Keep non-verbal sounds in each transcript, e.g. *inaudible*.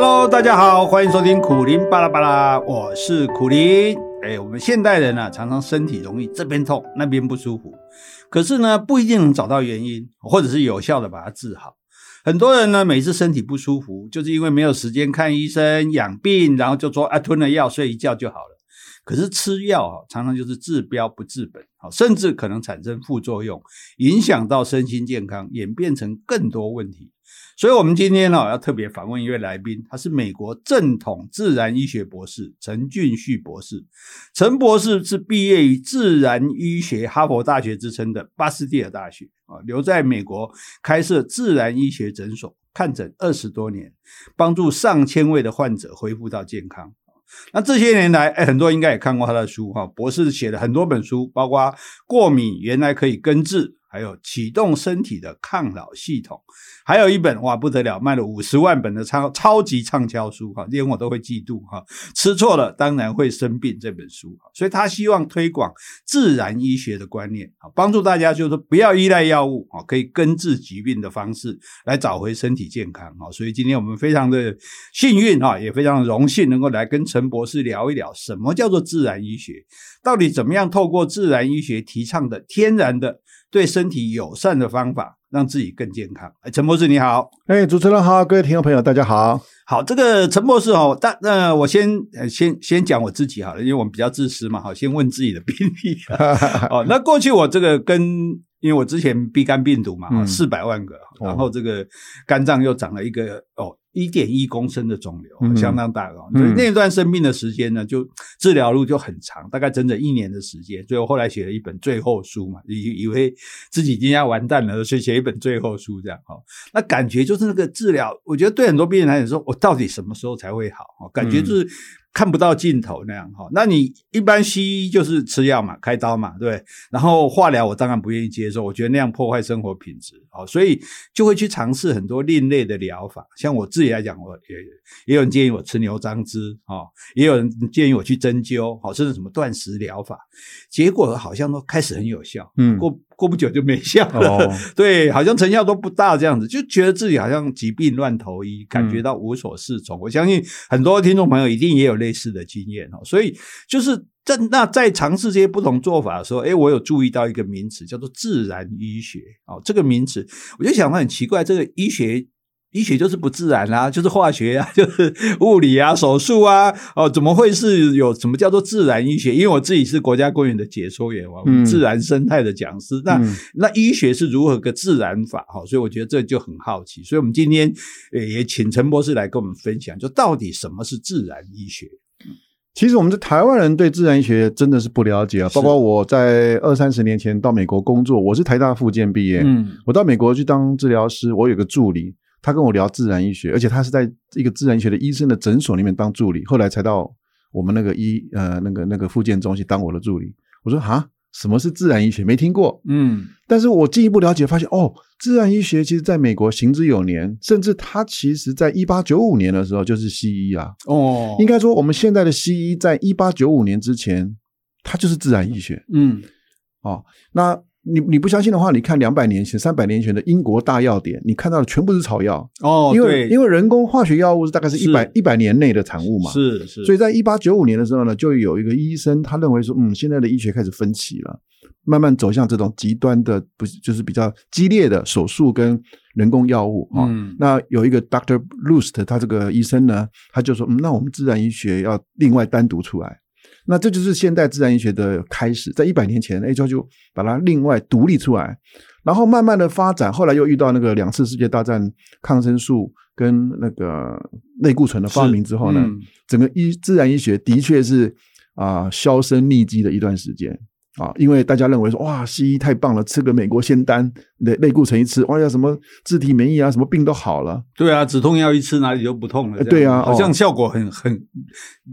Hello，大家好，欢迎收听苦苓巴拉巴拉，我是苦苓。哎，我们现代人啊，常常身体容易这边痛那边不舒服，可是呢，不一定能找到原因，或者是有效的把它治好。很多人呢，每次身体不舒服，就是因为没有时间看医生养病，然后就说啊，吞了药睡一觉就好了。可是吃药啊，常常就是治标不治本，甚至可能产生副作用，影响到身心健康，演变成更多问题。所以，我们今天呢，要特别访问一位来宾，他是美国正统自然医学博士陈俊旭博士。陈博士是毕业于自然医学哈佛大学之称的巴斯蒂尔大学啊，留在美国开设自然医学诊所，看诊二十多年，帮助上千位的患者恢复到健康。那这些年来，哎，很多人应该也看过他的书哈。博士写了很多本书，包括过敏原来可以根治。还有启动身体的抗老系统，还有一本哇不得了，卖了五十万本的超超级畅销书哈，连我都会嫉妒哈。吃错了当然会生病这本书，所以他希望推广自然医学的观念啊，帮助大家就是不要依赖药物啊，可以根治疾病的方式来找回身体健康啊。所以今天我们非常的幸运啊，也非常荣幸能够来跟陈博士聊一聊什么叫做自然医学，到底怎么样透过自然医学提倡的天然的。对身体友善的方法，让自己更健康。哎，陈博士你好，哎，主持人好，各位听众朋友大家好。好，这个陈博士哦，但那、呃、我先先先讲我自己好了，因为我们比较自私嘛，好，先问自己的 *laughs* 病例。哦，那过去我这个跟，因为我之前 B 肝病毒嘛，四百万个，嗯、然后这个肝脏又长了一个哦。一点一公升的肿瘤，相当大哦。所以那段生病的时间呢，就治疗路就很长，大概整整一年的时间。所以我后来写了一本最后书嘛，以以为自己今天要完蛋了，所以写一本最后书这样哈。那感觉就是那个治疗，我觉得对很多病人来讲说，我到底什么时候才会好？感觉就是。看不到尽头那样哈，那你一般西医就是吃药嘛，开刀嘛，对。然后化疗我当然不愿意接受，我觉得那样破坏生活品质，哦，所以就会去尝试很多另类的疗法。像我自己来讲，我也也有人建议我吃牛樟芝，哈，也有人建议我去针灸，好，甚至什么断食疗法，结果好像都开始很有效，嗯，过。过不久就没效了，哦、*laughs* 对，好像成效都不大，这样子就觉得自己好像疾病乱投医，感觉到无所适从。嗯、我相信很多听众朋友一定也有类似的经验哦，所以就是在那在尝试这些不同做法的时候，诶，我有注意到一个名词叫做自然医学哦，这个名词我就想到很奇怪，这个医学。医学就是不自然啊，就是化学啊，*laughs* 就是物理啊，手术啊，哦，怎么会是有什么叫做自然医学？因为我自己是国家公园的解说员，我们自然生态的讲师，嗯、那、嗯、那医学是如何个自然法？哈，所以我觉得这就很好奇，所以我们今天也请陈博士来跟我们分享，就到底什么是自然医学？其实我们在台湾人对自然医学真的是不了解啊，包括我在二三十年前到美国工作，我是台大附建毕业，嗯，我到美国去当治疗师，我有个助理。他跟我聊自然医学，而且他是在一个自然医学的医生的诊所里面当助理，后来才到我们那个医呃那个那个复健中心当我的助理。我说哈，什么是自然医学？没听过。嗯，但是我进一步了解，发现哦，自然医学其实在美国行之有年，甚至它其实在一八九五年的时候就是西医啊。哦，应该说我们现在的西医在一八九五年之前，它就是自然医学。嗯，哦，那。你你不相信的话，你看两百年前、三百年前的英国大药典，你看到的全部是草药哦。因为因为人工化学药物是大概是一百一百年内的产物嘛。是是。所以在一八九五年的时候呢，就有一个医生，他认为说，嗯，现在的医学开始分歧了，慢慢走向这种极端的，不是就是比较激烈的手术跟人工药物啊。嗯。那有一个 Doctor Lust，他这个医生呢，他就说，嗯，那我们自然医学要另外单独出来。那这就是现代自然医学的开始，在一百年前，哎，就就把它另外独立出来，然后慢慢的发展，后来又遇到那个两次世界大战抗生素跟那个类固醇的发明之后呢，嗯、整个医自然医学的确是啊、呃、销声匿迹的一段时间。啊，因为大家认为说，哇，西医太棒了，吃个美国仙丹类类固醇一吃，哇呀，什么自体免疫啊，什么病都好了。对啊，止痛药一吃哪里就不痛了。对啊，好像效果很很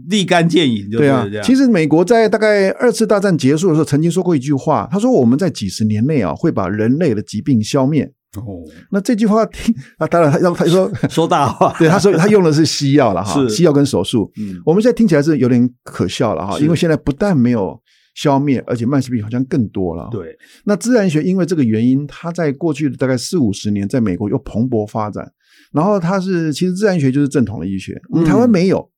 立竿见影，就对啊。其实美国在大概二次大战结束的时候，曾经说过一句话，他说我们在几十年内啊会把人类的疾病消灭。哦，那这句话听 *laughs* 啊，当然他他说 *laughs* 说大话，*laughs* 对，他说他用的是西药了哈，西药跟手术。嗯，我们现在听起来是有点可笑了哈，因为现在不但没有。消灭，而且慢性病好像更多了。对，那自然医学因为这个原因，它在过去的大概四五十年，在美国又蓬勃发展。然后它是其实自然医学就是正统的医学，我们台湾没有。嗯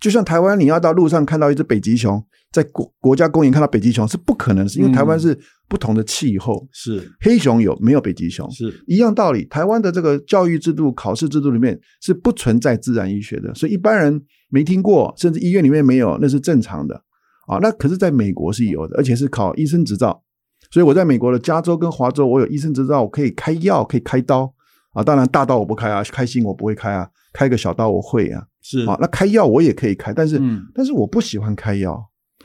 就像台湾，你要到路上看到一只北极熊，在国国家公园看到北极熊是不可能，是因为台湾是不同的气候。嗯、是黑熊有没有北极熊？是一样道理。台湾的这个教育制度、考试制度里面是不存在自然医学的，所以一般人没听过，甚至医院里面没有，那是正常的啊。那可是在美国是有的，而且是考医生执照。所以我在美国的加州跟华州，我有医生执照，我可以开药，可以开刀啊。当然大刀我不开啊，开心我不会开啊，开个小刀我会啊。是啊，那开药我也可以开，但是、嗯、但是我不喜欢开药。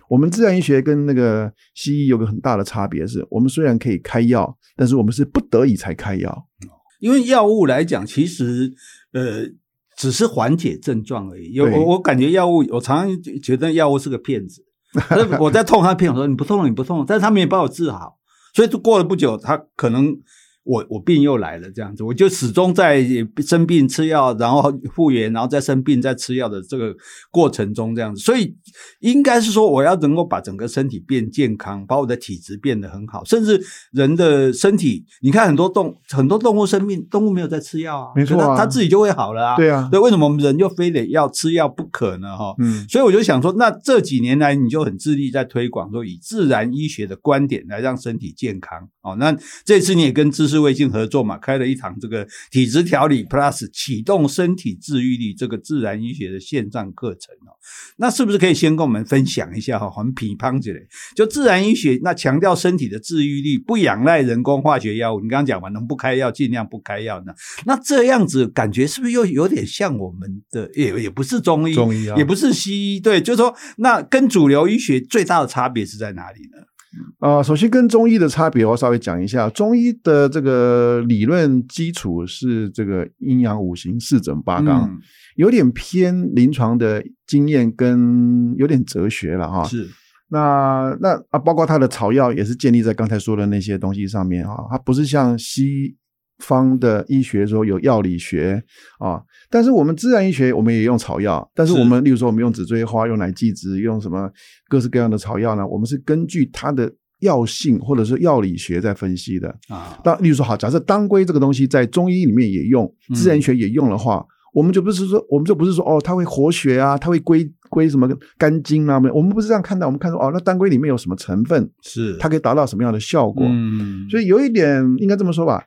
我们自然医学跟那个西医有个很大的差别是，我们虽然可以开药，但是我们是不得已才开药。因为药物来讲，其实呃只是缓解症状而已。有我我感觉药物，我常常觉得药物是个骗子。*laughs* 可是我在痛，他骗我说你不痛了，你不痛了，但是他没有帮我治好，所以就过了不久，他可能。我我病又来了，这样子，我就始终在生病吃药，然后复原，然后再生病再吃药的这个过程中，这样子。所以应该是说，我要能够把整个身体变健康，把我的体质变得很好，甚至人的身体，你看很多动很多动物生病，动物没有在吃药啊，没错啊，它自己就会好了啊。对啊，对，为什么我们人就非得要吃药不可呢？哈，嗯，所以我就想说，那这几年来你就很致力在推广，说以自然医学的观点来让身体健康。哦，那这次你也跟知识卫星合作嘛，开了一堂这个体质调理 Plus 启动身体治愈力这个自然医学的线上课程哦。那是不是可以先跟我们分享一下哈？我们批判之类，就自然医学那强调身体的治愈力，不仰赖人工化学药物。你刚刚讲嘛，能不开药尽量不开药呢？那这样子感觉是不是又有点像我们的也也不是中医，中医啊，也不是西医？对，就是说那跟主流医学最大的差别是在哪里呢？啊、呃，首先跟中医的差别，我稍微讲一下。中医的这个理论基础是这个阴阳五行、四诊八纲，嗯、有点偏临床的经验跟有点哲学了哈。是，那那啊，包括它的草药也是建立在刚才说的那些东西上面哈，它不是像西方的医学说有药理学啊，但是我们自然医学我们也用草药，但是我们例如说我们用紫锥花、用乃季子、用什么各式各样的草药呢？我们是根据它的药性或者是药理学在分析的啊。当例如说好，假设当归这个东西在中医里面也用，自然学也用的话，嗯、我们就不是说我们就不是说哦，它会活血啊，它会归归什么肝经啊？我们不是这样看待，我们看说哦，那当归里面有什么成分？是它可以达到什么样的效果？嗯，所以有一点应该这么说吧。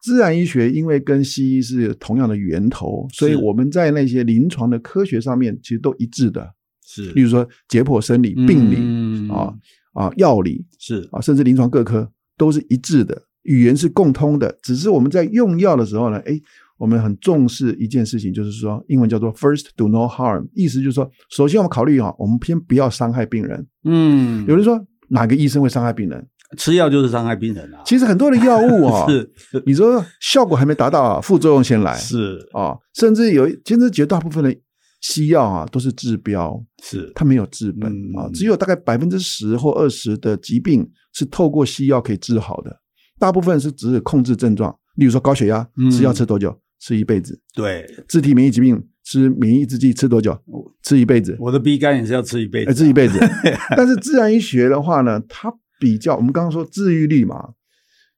自然医学因为跟西医是同样的源头，所以我们在那些临床的科学上面其实都一致的。是，例如说解剖生理、病理、嗯、啊啊药理是啊，甚至临床各科都是一致的，语言是共通的。只是我们在用药的时候呢，哎，我们很重视一件事情，就是说英文叫做 “first do no harm”，意思就是说，首先我们考虑哈，我们先不要伤害病人。嗯，有人说哪个医生会伤害病人？吃药就是伤害病人啊！其实很多的药物 *laughs* 啊，是你说效果还没达到啊，副作用先来是啊，甚至有其实绝大部分的西药啊都是治标，是它没有治本啊，只有大概百分之十或二十的疾病是透过西药可以治好的，大部分是只是控制症状，例如说高血压吃药吃多久？吃一辈子。对，自体免疫疾病吃免疫抑制剂吃多久？吃一辈子。我的鼻肝也是要吃一辈子，吃一辈子。*laughs* 但是自然医学的话呢，它比较，我们刚刚说治愈率嘛，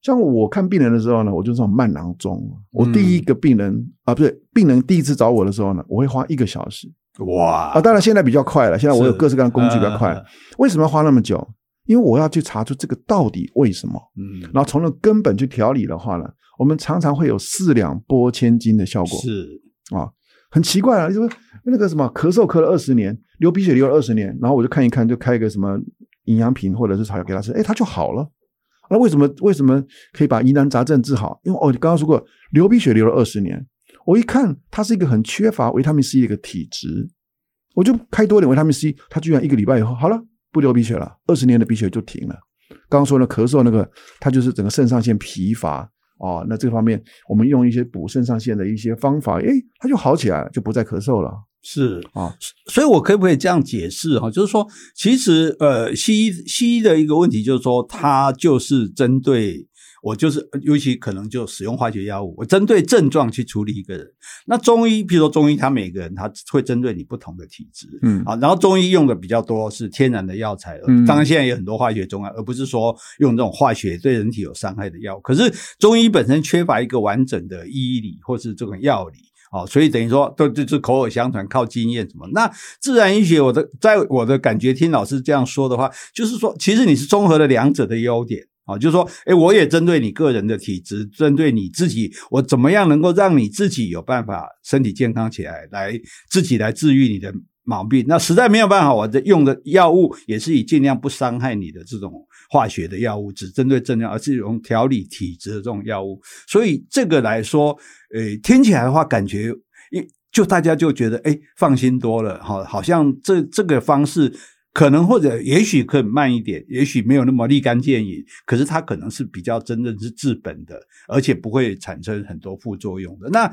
像我看病人的时候呢，我就是这种慢郎中。我第一个病人、嗯、啊，不是病人第一次找我的时候呢，我会花一个小时。哇啊，当然现在比较快了，现在我有各式各样的工具比较快。呃、为什么要花那么久？因为我要去查出这个到底为什么。嗯，然后从那根本去调理的话呢，我们常常会有四两拨千斤的效果。是啊，很奇怪啊，就是那个什么咳嗽咳了二十年，流鼻血流了二十年，然后我就看一看，就开一个什么。营养品或者是草药给他吃，哎，他就好了。那为什么为什么可以把疑难杂症治好？因为哦，你刚刚说过流鼻血流了二十年，我一看他是一个很缺乏维他命 C 的一个体质，我就开多点维他命 C，他居然一个礼拜以后好了，不流鼻血了，二十年的鼻血就停了。刚刚说的咳嗽那个，他就是整个肾上腺疲乏哦，那这方面我们用一些补肾上腺的一些方法，诶，它就好起来了，就不再咳嗽了。是啊，所以我可不可以这样解释哈？就是说，其实呃，西医西医的一个问题就是说，它就是针对我就是尤其可能就使用化学药物，我针对症状去处理一个人。那中医，譬如说中医，他每个人他会针对你不同的体质，嗯啊，然后中医用的比较多是天然的药材，嗯，当然现在有很多化学中药，而不是说用这种化学对人体有伤害的药。可是中医本身缺乏一个完整的医理或是这种药理。哦，所以等于说都就是口耳相传，靠经验什么？那自然医学，我的在我的感觉，听老师这样说的话，就是说，其实你是综合了两者的优点啊，就是说，诶，我也针对你个人的体质，针对你自己，我怎么样能够让你自己有办法身体健康起来，来自己来治愈你的毛病。那实在没有办法，我的用的药物也是以尽量不伤害你的这种化学的药物，只针对症状，而是用调理体质的这种药物。所以这个来说。诶，听起来的话，感觉一就大家就觉得诶放心多了，好，好像这这个方式。可能或者也许可以慢一点，也许没有那么立竿见影，可是它可能是比较真正是治本的，而且不会产生很多副作用的。那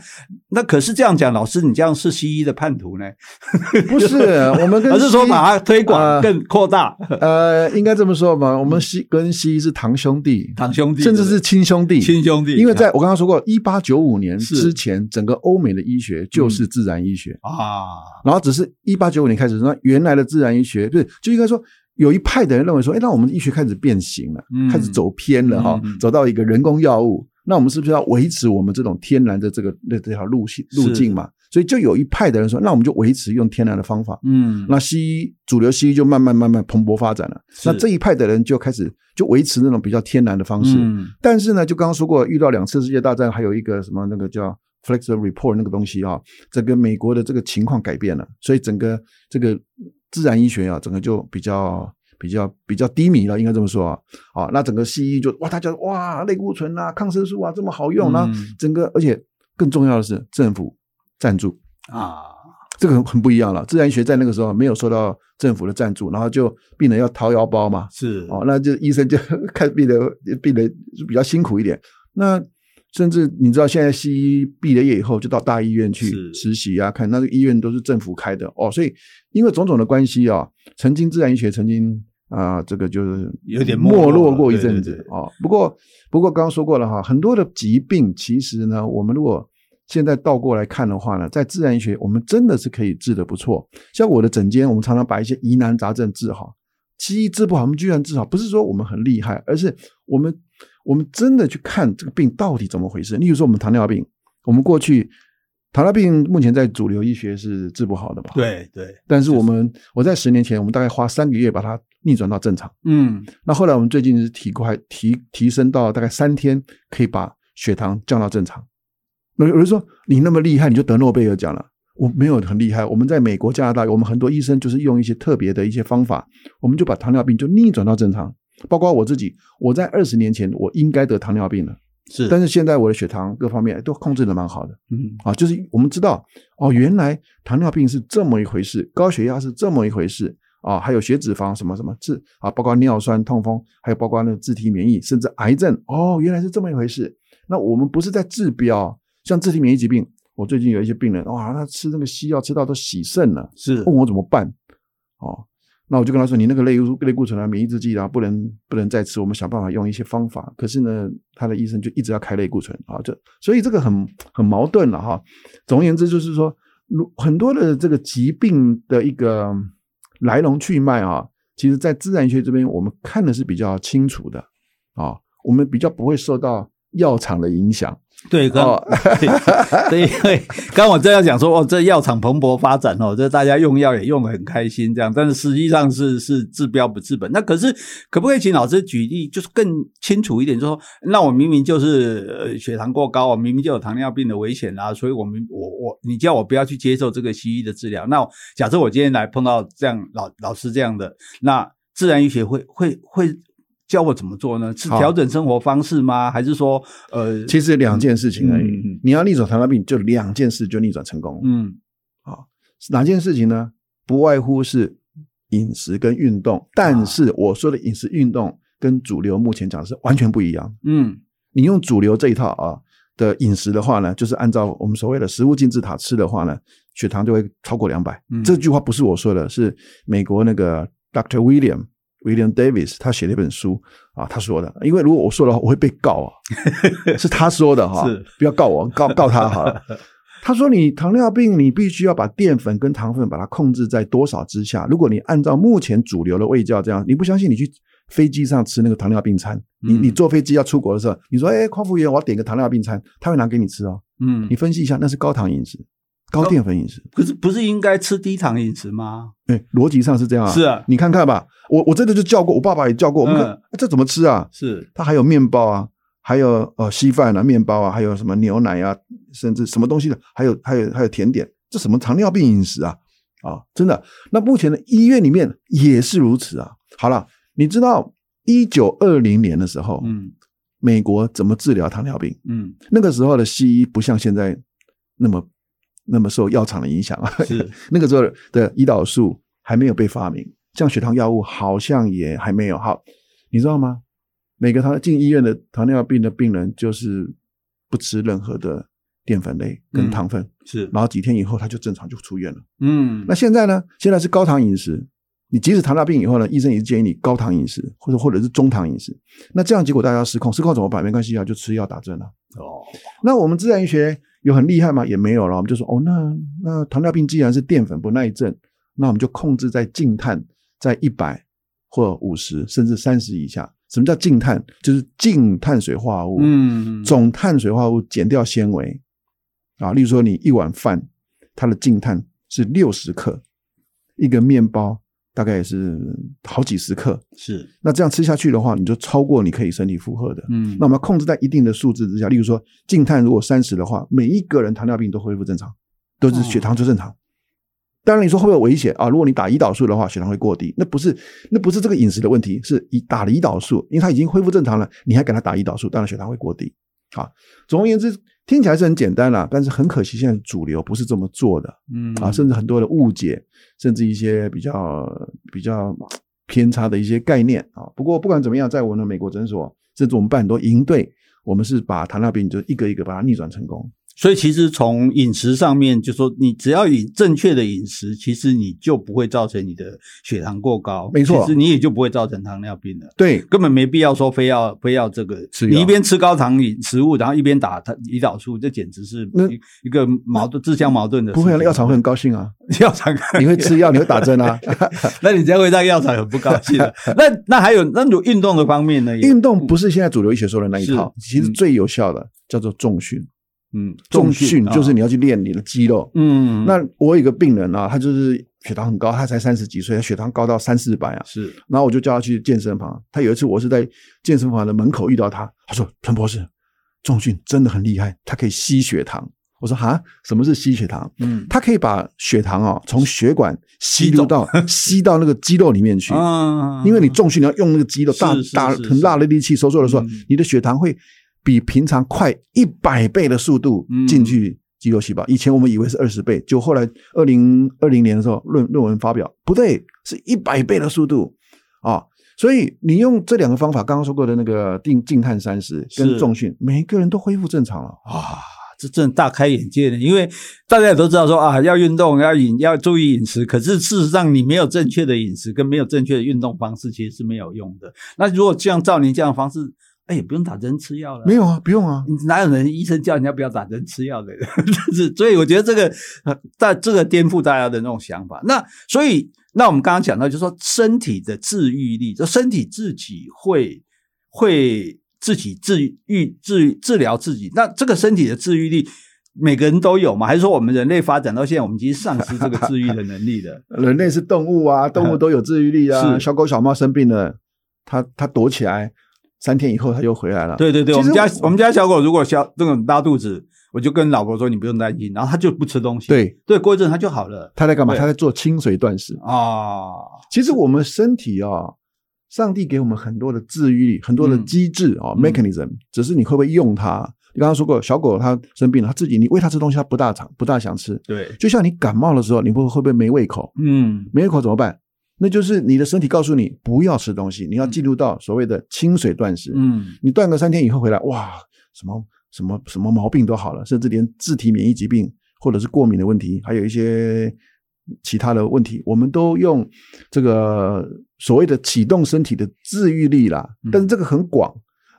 那可是这样讲，老师你这样是西医的叛徒呢？*laughs* 不是，我们跟而是说把它推广更扩大。呃，应该这么说吧，我们西跟西医是堂兄弟，堂兄弟，甚至是亲兄弟，亲兄弟。因为在我刚刚说过，一八九五年之前，整个欧美的医学就是自然医学啊，然后只是一八九五年开始，那原来的自然医学对。就应该说，有一派的人认为说，哎，那我们的医学开始变形了，嗯、开始走偏了哈，嗯、走到一个人工药物，那我们是不是要维持我们这种天然的这个那这条路线路径嘛？所以就有一派的人说，那我们就维持用天然的方法。嗯，那西医主流西医就慢慢慢慢蓬勃发展了。那这一派的人就开始就维持那种比较天然的方式。嗯，但是呢，就刚刚说过，遇到两次世界大战，还有一个什么那个叫 Flexner Report 那个东西啊，整个美国的这个情况改变了，所以整个这个。自然医学啊，整个就比较比较比较低迷了，应该这么说啊。啊，那整个西医就哇，大家哇，类固醇啊，抗生素啊，这么好用，然后整个，而且更重要的是政府赞助啊，这个很很不一样了。自然医学在那个时候没有受到政府的赞助，然后就病人要掏腰包嘛，是哦，那就医生就 *laughs* 看病人，病人比较辛苦一点。那甚至你知道，现在西医毕了业以后，就到大医院去实习啊，看那个医院都是政府开的哦，所以因为种种的关系啊，曾经自然医学曾经啊、呃，这个就是有点没落过一阵子啊。不过，不过刚刚说过了哈，很多的疾病其实呢，我们如果现在倒过来看的话呢，在自然医学，我们真的是可以治得不错。像我的诊间，我们常常把一些疑难杂症治好，西医治不好，我们居然治好，不是说我们很厉害，而是我们。我们真的去看这个病到底怎么回事？例如说，我们糖尿病，我们过去糖尿病目前在主流医学是治不好的吧？对对。但是我们，我在十年前，我们大概花三个月把它逆转到正常。嗯。那后来我们最近是提快提提升到大概三天，可以把血糖降到正常。那有人说你那么厉害，你就得诺贝尔奖了？我没有很厉害。我们在美国、加拿大，我们很多医生就是用一些特别的一些方法，我们就把糖尿病就逆转到正常。包括我自己，我在二十年前我应该得糖尿病了，是，但是现在我的血糖各方面都控制的蛮好的，嗯，啊，就是我们知道哦，原来糖尿病是这么一回事，高血压是这么一回事啊，还有血脂肪什么什么治啊，包括尿酸、痛风，还有包括那个自体免疫，甚至癌症，哦，原来是这么一回事。那我们不是在治标，像自体免疫疾病，我最近有一些病人，哇，他吃那个西药吃到都洗肾了，是，问我怎么办，哦。那我就跟他说：“你那个类类固醇啊、免疫制剂啊，不能不能再吃。我们想办法用一些方法。可是呢，他的医生就一直要开类固醇啊，这所以这个很很矛盾了哈。总而言之，就是说，很多的这个疾病的一个来龙去脉啊，其实在自然学这边我们看的是比较清楚的啊，我们比较不会受到药厂的影响。”对，刚、*laughs* 哦、对，因为 *laughs* 刚我正要讲说，哦，这药厂蓬勃发展哦，这大家用药也用得很开心，这样，但是实际上是是治标不治本。那可是可不可以请老师举例，就是更清楚一点，就是说，那我明明就是呃血糖过高，我明明就有糖尿病的危险啊，所以我们我我你叫我不要去接受这个西医的治疗。那假设我今天来碰到这样老老师这样的，那自然医学会会会。会教我怎么做呢？是调整生活方式吗？好还是说，呃，其实两件事情而已。嗯、你要逆转糖尿病，就两件事就逆转成功。嗯，好，哪件事情呢？不外乎是饮食跟运动。但是我说的饮食运动跟主流目前讲的是完全不一样。嗯，你用主流这一套啊的饮食的话呢，就是按照我们所谓的食物金字塔吃的话呢，血糖就会超过两百。嗯，这句话不是我说的，是美国那个 Dr. William。William Davis 他写了一本书啊，他说的，因为如果我说的话，我会被告啊，*laughs* 是他说的哈，是不要告我，告告他好了。*laughs* 他说你糖尿病，你必须要把淀粉跟糖分把它控制在多少之下。如果你按照目前主流的胃教这样，你不相信，你去飞机上吃那个糖尿病餐，你你坐飞机要出国的时候，你说哎，空服员，我要点个糖尿病餐，他会拿给你吃哦。嗯，你分析一下，那是高糖饮食。高淀粉饮食，可是不是应该吃低糖饮食吗？哎，逻辑上是这样啊。是啊，你看看吧，我我真的就叫过，我爸爸也叫过。我们看这怎么吃啊？是，它还有面包啊，还有呃稀饭啊，面包啊，还有什么牛奶啊，甚至什么东西的，还有还有还有甜点，这什么糖尿病饮食啊？啊，真的。那目前的医院里面也是如此啊。好了，你知道一九二零年的时候，嗯，美国怎么治疗糖尿病？嗯，那个时候的西医不像现在那么。那么受药厂的影响啊，是 *laughs* 那个时候的胰岛素还没有被发明，降血糖药物好像也还没有。好，你知道吗？每个他进医院的糖尿病的病人就是不吃任何的淀粉类跟糖分，嗯、是，然后几天以后他就正常就出院了。嗯，那现在呢？现在是高糖饮食，你即使糖尿病以后呢，医生也是建议你高糖饮食，或者或者是中糖饮食。那这样结果大家要失控，失控怎么办？没关系啊，就吃药打针了。哦，那我们自然医学。有很厉害吗？也没有了。我们就说，哦，那那糖尿病既然是淀粉不耐症，那我们就控制在净碳在一百或五十甚至三十以下。什么叫净碳？就是净碳水化合物，嗯，总碳水化合物减掉纤维啊。例如说，你一碗饭，它的净碳是六十克，一个面包。大概也是好几十克，是那这样吃下去的话，你就超过你可以身体负荷的。嗯，那我们要控制在一定的数字之下，例如说净碳如果三十的话，每一个人糖尿病都恢复正常，都是血糖就正常。哦、当然你说会不会危险啊？如果你打胰岛素的话，血糖会过低，那不是那不是这个饮食的问题，是胰打了胰岛素，因为它已经恢复正常了，你还给他打胰岛素，当然血糖会过低。啊，总而言之。听起来是很简单啦，但是很可惜，现在主流不是这么做的，嗯啊，甚至很多的误解，甚至一些比较比较 *tsk* 偏差的一些概念啊。不过不管怎么样，在我们的美国诊所，甚至我们办很多营队，我们是把糖尿病就一个一个把它逆转成功。所以其实从饮食上面，就说你只要饮正确的饮食，其实你就不会造成你的血糖过高，没错，其实你也就不会造成糖尿病了。对，根本没必要说非要非要这个吃，你一边吃高糖饮食物，然后一边打胰岛素，这简直是一个矛盾、自相矛盾的。不会，药厂会很高兴啊，*laughs* 药厂 *laughs* 你会吃药，你会打针啊，*laughs* 那你这样会让药厂很不高兴。那那还有那种运动的方面呢？运动不是现在主流医学说的那一套，其实最有效的叫做重训。嗯，重训就是你要去练你的肌肉。嗯，那我有一个病人啊，他就是血糖很高，他才三十几岁，他血糖高到三四百啊。是，然后我就叫他去健身房。他有一次我是在健身房的门口遇到他，他说：“陈博士，重训真的很厉害，他可以吸血糖。”我说：“哈，什么是吸血糖？嗯，他可以把血糖啊从血管吸入到 *laughs* 吸到那个肌肉里面去。啊，因为你重训你要用那个肌肉大大很大的力气收缩的时候，你的血糖会。”比平常快一百倍的速度进去肌肉细胞，以前我们以为是二十倍，就后来二零二零年的时候论论文发表，不对，是一百倍的速度啊！所以你用这两个方法，刚刚说过的那个定静态三十跟重训，每个人都恢复正常了啊！这真的大开眼界的，因为大家也都知道说啊，要运动要饮要注意饮食，可是事实上你没有正确的饮食跟没有正确的运动方式，其实是没有用的。那如果像照您这样的方式。哎，也不用打针吃药了。没有啊，不用啊。哪有人医生叫人家不要打针吃药的？*laughs* 是，所以我觉得这个，在这个颠覆大家的那种想法。那所以，那我们刚刚讲到，就是说身体的治愈力，就身体自己会会自己治愈治治疗自己。那这个身体的治愈力，每个人都有吗？还是说我们人类发展到现在，我们已经丧失这个治愈的能力了？*laughs* 人类是动物啊，动物都有治愈力啊。*laughs* 是小狗小猫生病了，它它躲起来。三天以后它就回来了。对对对，我们家我们家小狗如果小这种拉肚子，我就跟老婆说，你不用担心，然后它就不吃东西。对对，过一阵它就好了。它在干嘛？它在做清水断食啊。其实我们身体啊，上帝给我们很多的治愈力，很多的机制啊，mechanism，只是你会不会用它？你刚刚说过，小狗它生病了，它自己你喂它吃东西，它不大常不大想吃。对，就像你感冒的时候，你会会不会没胃口？嗯，没胃口怎么办？那就是你的身体告诉你不要吃东西，你要进入到所谓的清水断食。嗯，你断个三天以后回来，哇，什么什么什么毛病都好了，甚至连自体免疫疾病或者是过敏的问题，还有一些其他的问题，我们都用这个所谓的启动身体的自愈力啦。但是这个很广。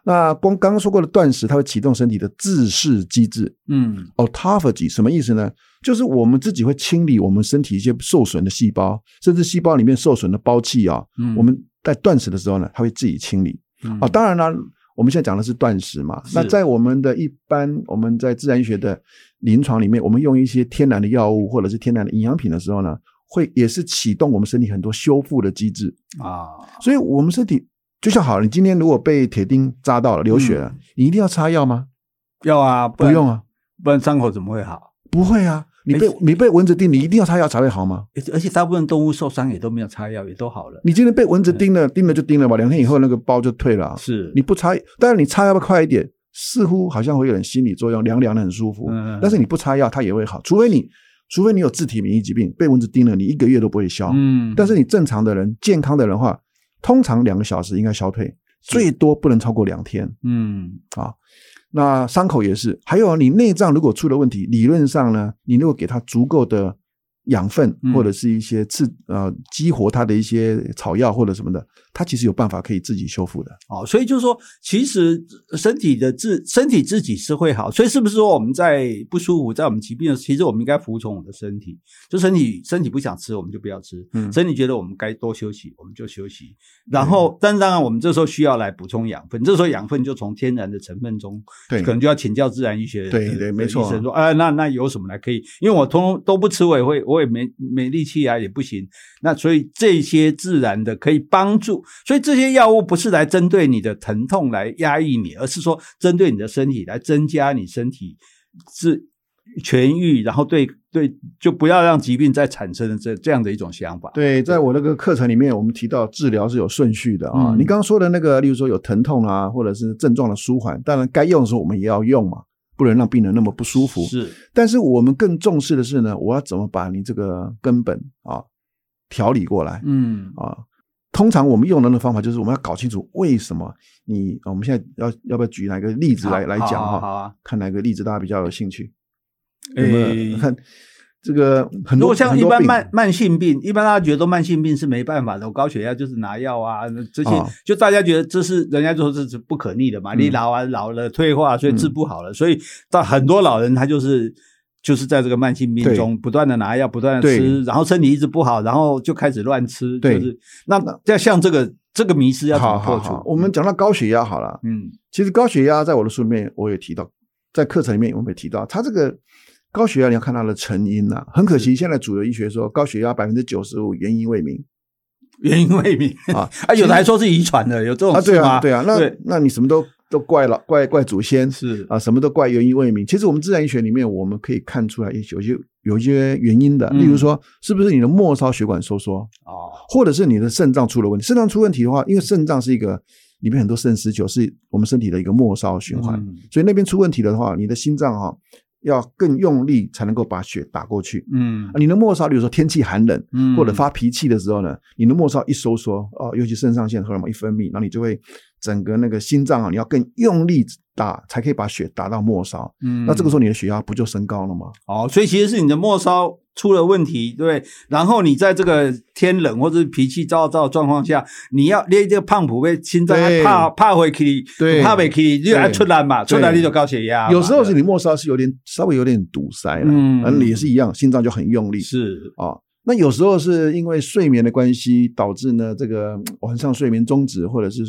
那光刚刚说过的断食，它会启动身体的自噬机制。嗯，autophagy 什么意思呢？就是我们自己会清理我们身体一些受损的细胞，甚至细胞里面受损的胞器啊。嗯，我们在断食的时候呢，它会自己清理。嗯、哦，当然了，我们现在讲的是断食嘛。那在我们的一般，我们在自然医学的临床里面，我们用一些天然的药物或者是天然的营养品的时候呢，会也是启动我们身体很多修复的机制啊。所以，我们身体。就像好了，你今天如果被铁钉扎到了，流血了，嗯、你一定要擦药吗？要啊，不，不用啊，不然伤口怎么会好？不会啊，你被你被蚊子叮，你一定要擦药才会好吗？而且大部分动物受伤也都没有擦药，也都好了。你今天被蚊子叮了，叮了就叮了吧，两天以后那个包就退了。是，你不擦，但是你擦要不要快一点？似乎好像会有点心理作用，凉凉的很舒服。嗯，但是你不擦药，它也会好，除非你除非你有自体免疫疾病，被蚊子叮了，你一个月都不会消。嗯，但是你正常的人、健康的人的话，通常两个小时应该消退。最多不能超过两天，嗯，啊，那伤口也是，还有你内脏如果出了问题，理论上呢，你如果给它足够的。养分或者是一些刺呃激活它的一些草药或者什么的，它其实有办法可以自己修复的。哦，所以就是说，其实身体的自身体自己是会好。所以是不是说我们在不舒服，在我们疾病的时候，其实我们应该服从我们的身体？就身体身体不想吃，我们就不要吃。嗯，身体觉得我们该多休息，我们就休息。然后，但当然我们这时候需要来补充养分，这时候养分就从天然的成分中，对，可能就要请教自然医学的对对没错医生说，哎，那那有什么来可以？因为我通通都不吃，我也会。我也没没力气啊，也不行。那所以这些自然的可以帮助，所以这些药物不是来针对你的疼痛来压抑你，而是说针对你的身体来增加你身体是痊愈，然后对对，就不要让疾病再产生这这样的一种想法。对，在我那个课程里面，我们提到治疗是有顺序的啊。嗯、你刚刚说的那个，例如说有疼痛啊，或者是症状的舒缓，当然该用的时候我们也要用嘛。不能让病人那么不舒服。是，但是我们更重视的是呢，我要怎么把你这个根本啊调理过来？嗯啊，通常我们用的那方法就是我们要搞清楚为什么你。我们现在要要不要举哪个例子来来讲哈？好啊，看哪个例子大家比较有兴趣。有没有看？这个很多，如果像一般慢慢性病，一般大家觉得都慢性病是没办法的，高血压就是拿药啊，这些就大家觉得这是人家就说这是不可逆的嘛，你老啊老了退化，所以治不好了，所以到很多老人他就是就是在这个慢性病中不断的拿药，不断的吃，然后身体一直不好，然后就开始乱吃，就是那要像这个这个迷思要怎么破除？我们讲到高血压好了，嗯，其实高血压在我的书里面我也提到，在课程里面我们也提到，它这个。高血压你要看它的成因呐、啊，很可惜，现在主流医学说高血压百分之九十五原因未明，原因未明。啊 *laughs* 啊，有的还说是遗传的，有这种啊，对啊，对啊，那那你什么都都怪了，怪怪祖先是。啊，什么都怪原因未明。其实我们自然医学里面我们可以看出来有些有一些原因的，例如说是不是你的末梢血管收缩啊，或者是你的肾脏出了问题。肾脏出问题的话，因为肾脏是一个里面很多肾丝球是我们身体的一个末梢循环，嗯、所以那边出问题的话，你的心脏哈。要更用力才能够把血打过去。嗯，你的末梢，比如说天气寒冷，嗯，或者发脾气的时候呢，你的末梢一收缩，哦，尤其肾上腺荷尔蒙一分泌，然后你就会整个那个心脏啊，你要更用力打，才可以把血打到末梢。嗯，那这个时候你的血压不就升高了吗？哦，所以其实是你的末梢出了问题，对。然后你在这个天冷或者是脾气躁躁的状况下，你要练这个胖虎被心脏怕怕回去，对，怕回去就要出来嘛，出来你就高血压。有时候是你末梢是有点稍微有点堵塞了，嗯，也是一样，心脏就很用力。是啊，那有时候是因为睡眠的关系导致呢，这个 *tsk* 晚上睡眠终止，或者是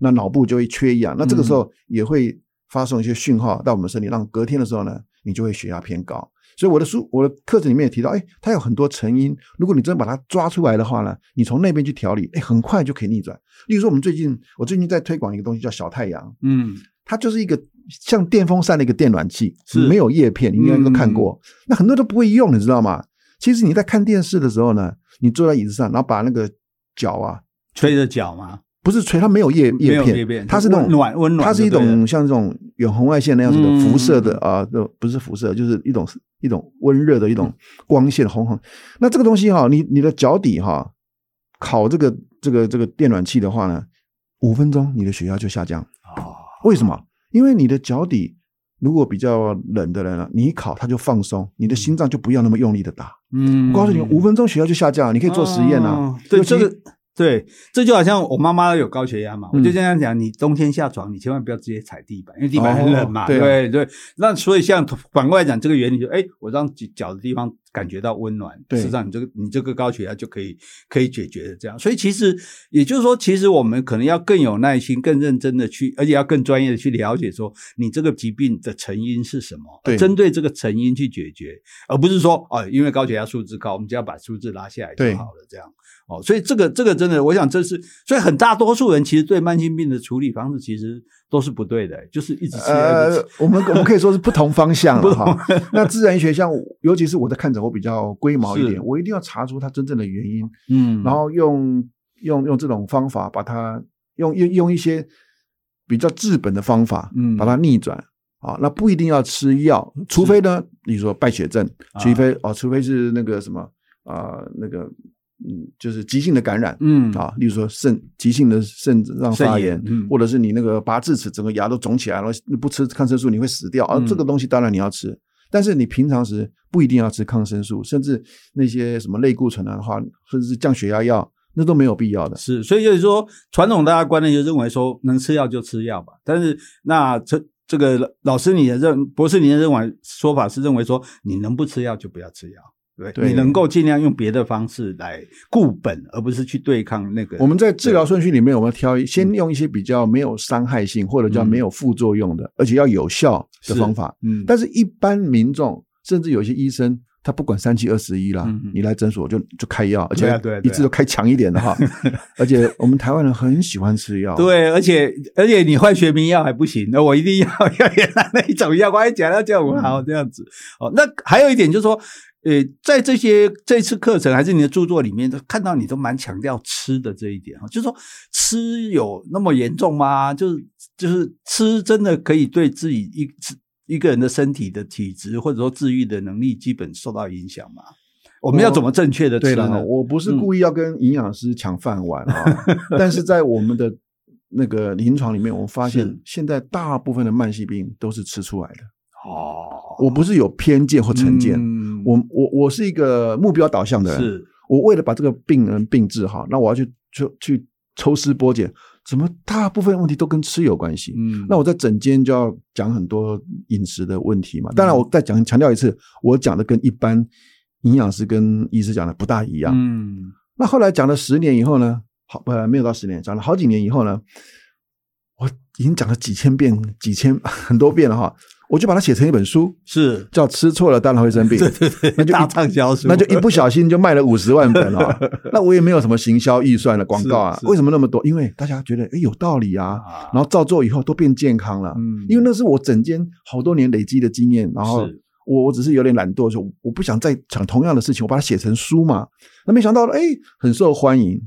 那脑部就会缺氧，那这个时候也会发送一些讯号到我们身体，让隔天的时候呢，你就会血压偏高。所以我的书，我的课程里面也提到，哎，它有很多成因。如果你真的把它抓出来的话呢，你从那边去调理，哎，很快就可以逆转。例如说，我们最近，我最近在推广一个东西叫小太阳，嗯，它就是一个像电风扇的一个电暖器，是没有叶片，你应该都看过。嗯、那很多人都不会用，你知道吗？其实你在看电视的时候呢，你坐在椅子上，然后把那个脚啊吹着脚吗？不是吹，它没有叶叶片，它是那种暖温暖，它是一种像这种远红外线那样子的辐射的、嗯、啊，不是辐射，就是一种一种温热的一种光线，红红。那这个东西哈，你你的脚底哈，烤这个这个这个电暖器的话呢，五分钟你的血压就下降。哦，为什么？因为你的脚底如果比较冷的人了，你一烤它就放松，你的心脏就不要那么用力的打。嗯，我告诉你，五分钟血压就下降，你可以做实验啊。哦、对这个。对，这就好像我妈妈有高血压嘛，我就这样讲，你冬天下床，你千万不要直接踩地板，因为地板很冷嘛。对对，那所以像反过来讲，这个原理就，哎，我让脚的地方感觉到温暖，实际上你这个你这个高血压就可以可以解决的这样。所以其实也就是说，其实我们可能要更有耐心、更认真的去，而且要更专业的去了解说，你这个疾病的成因是什么，对，针对这个成因去解决，而不是说哦，因为高血压数字高，我们就要把数字拉下来就好了这样。哦，所以这个这个真的，我想这是，所以很大多数人其实对慢性病的处理方式其实都是不对的，就是一直吃。呃，我们我们可以说是不同方向了 *laughs* 哈。那自然医学像，尤其是我的看诊，我比较龟毛一点，我一定要查出它真正的原因，嗯，然后用用用这种方法把它用用用一些比较治本的方法，嗯，把它逆转啊。那不一定要吃药，除非呢，你说败血症，除非哦，除非是那个什么啊，那个。嗯，就是急性的感染，嗯啊，例如说肾急性的肾脏发炎，嗯，或者是你那个拔智齿，整个牙都肿起来了，不吃抗生素你会死掉，而、这个东西当然你要吃，但是你平常时不一定要吃抗生素，甚至那些什么类固醇的话，甚至是降血压药，那都没有必要的。是，所以就是说，传统大家观念就认为说，能吃药就吃药吧。但是那这这个老师你的认博士你的认为说法是认为说，你能不吃药就不要吃药。对，对，你能够尽量用别的方式来固本，而不是去对抗那个。我们在治疗顺序里面，我们挑先用一些比较没有伤害性，或者叫没有副作用的，嗯、而且要有效的方法。嗯，但是一般民众，甚至有些医生，他不管三七二十一啦，嗯、你来诊所就就开药，而且一次都开强一点的哈。*laughs* 而且我们台湾人很喜欢吃药，对，而且而且你换学名药还不行，那我一定要 *laughs* 要原来那一种药，我还讲要叫我好这样子。哦，那还有一点就是说。呃，在这些这次课程还是你的著作里面，都看到你都蛮强调吃的这一点哈，就是说吃有那么严重吗？就是就是吃真的可以对自己一一个人的身体的体质或者说治愈的能力基本受到影响吗？我们要怎么正确的吃呢？对，我不是故意要跟营养师抢饭碗啊，*laughs* 嗯、但是在我们的那个临床里面，我们发现现在大部分的慢性病都是吃出来的。哦，我不是有偏见或成见。嗯我我我是一个目标导向的人，是我为了把这个病人病治好，那我要去去去抽丝剥茧，怎么大部分问题都跟吃有关系？嗯，那我在整间就要讲很多饮食的问题嘛。当然，我再讲强调一次，我讲的跟一般营养师跟医师讲的不大一样。嗯，那后来讲了十年以后呢，好，呃，没有到十年，讲了好几年以后呢，我已经讲了几千遍、几千 *laughs* 很多遍了哈。我就把它写成一本书，是叫《吃错了当然会生病》，*laughs* 对对对，*laughs* 那就大畅销书，那就一不小心就卖了五十万本啊！*laughs* 那我也没有什么行销预算的广告啊，为什么那么多？因为大家觉得诶有道理啊，然后照做以后都变健康了。嗯，因为那是我整间好多年累积的经验，然后我我只是有点懒惰，说我不想再讲同样的事情，我把它写成书嘛。那没想到哎很受欢迎。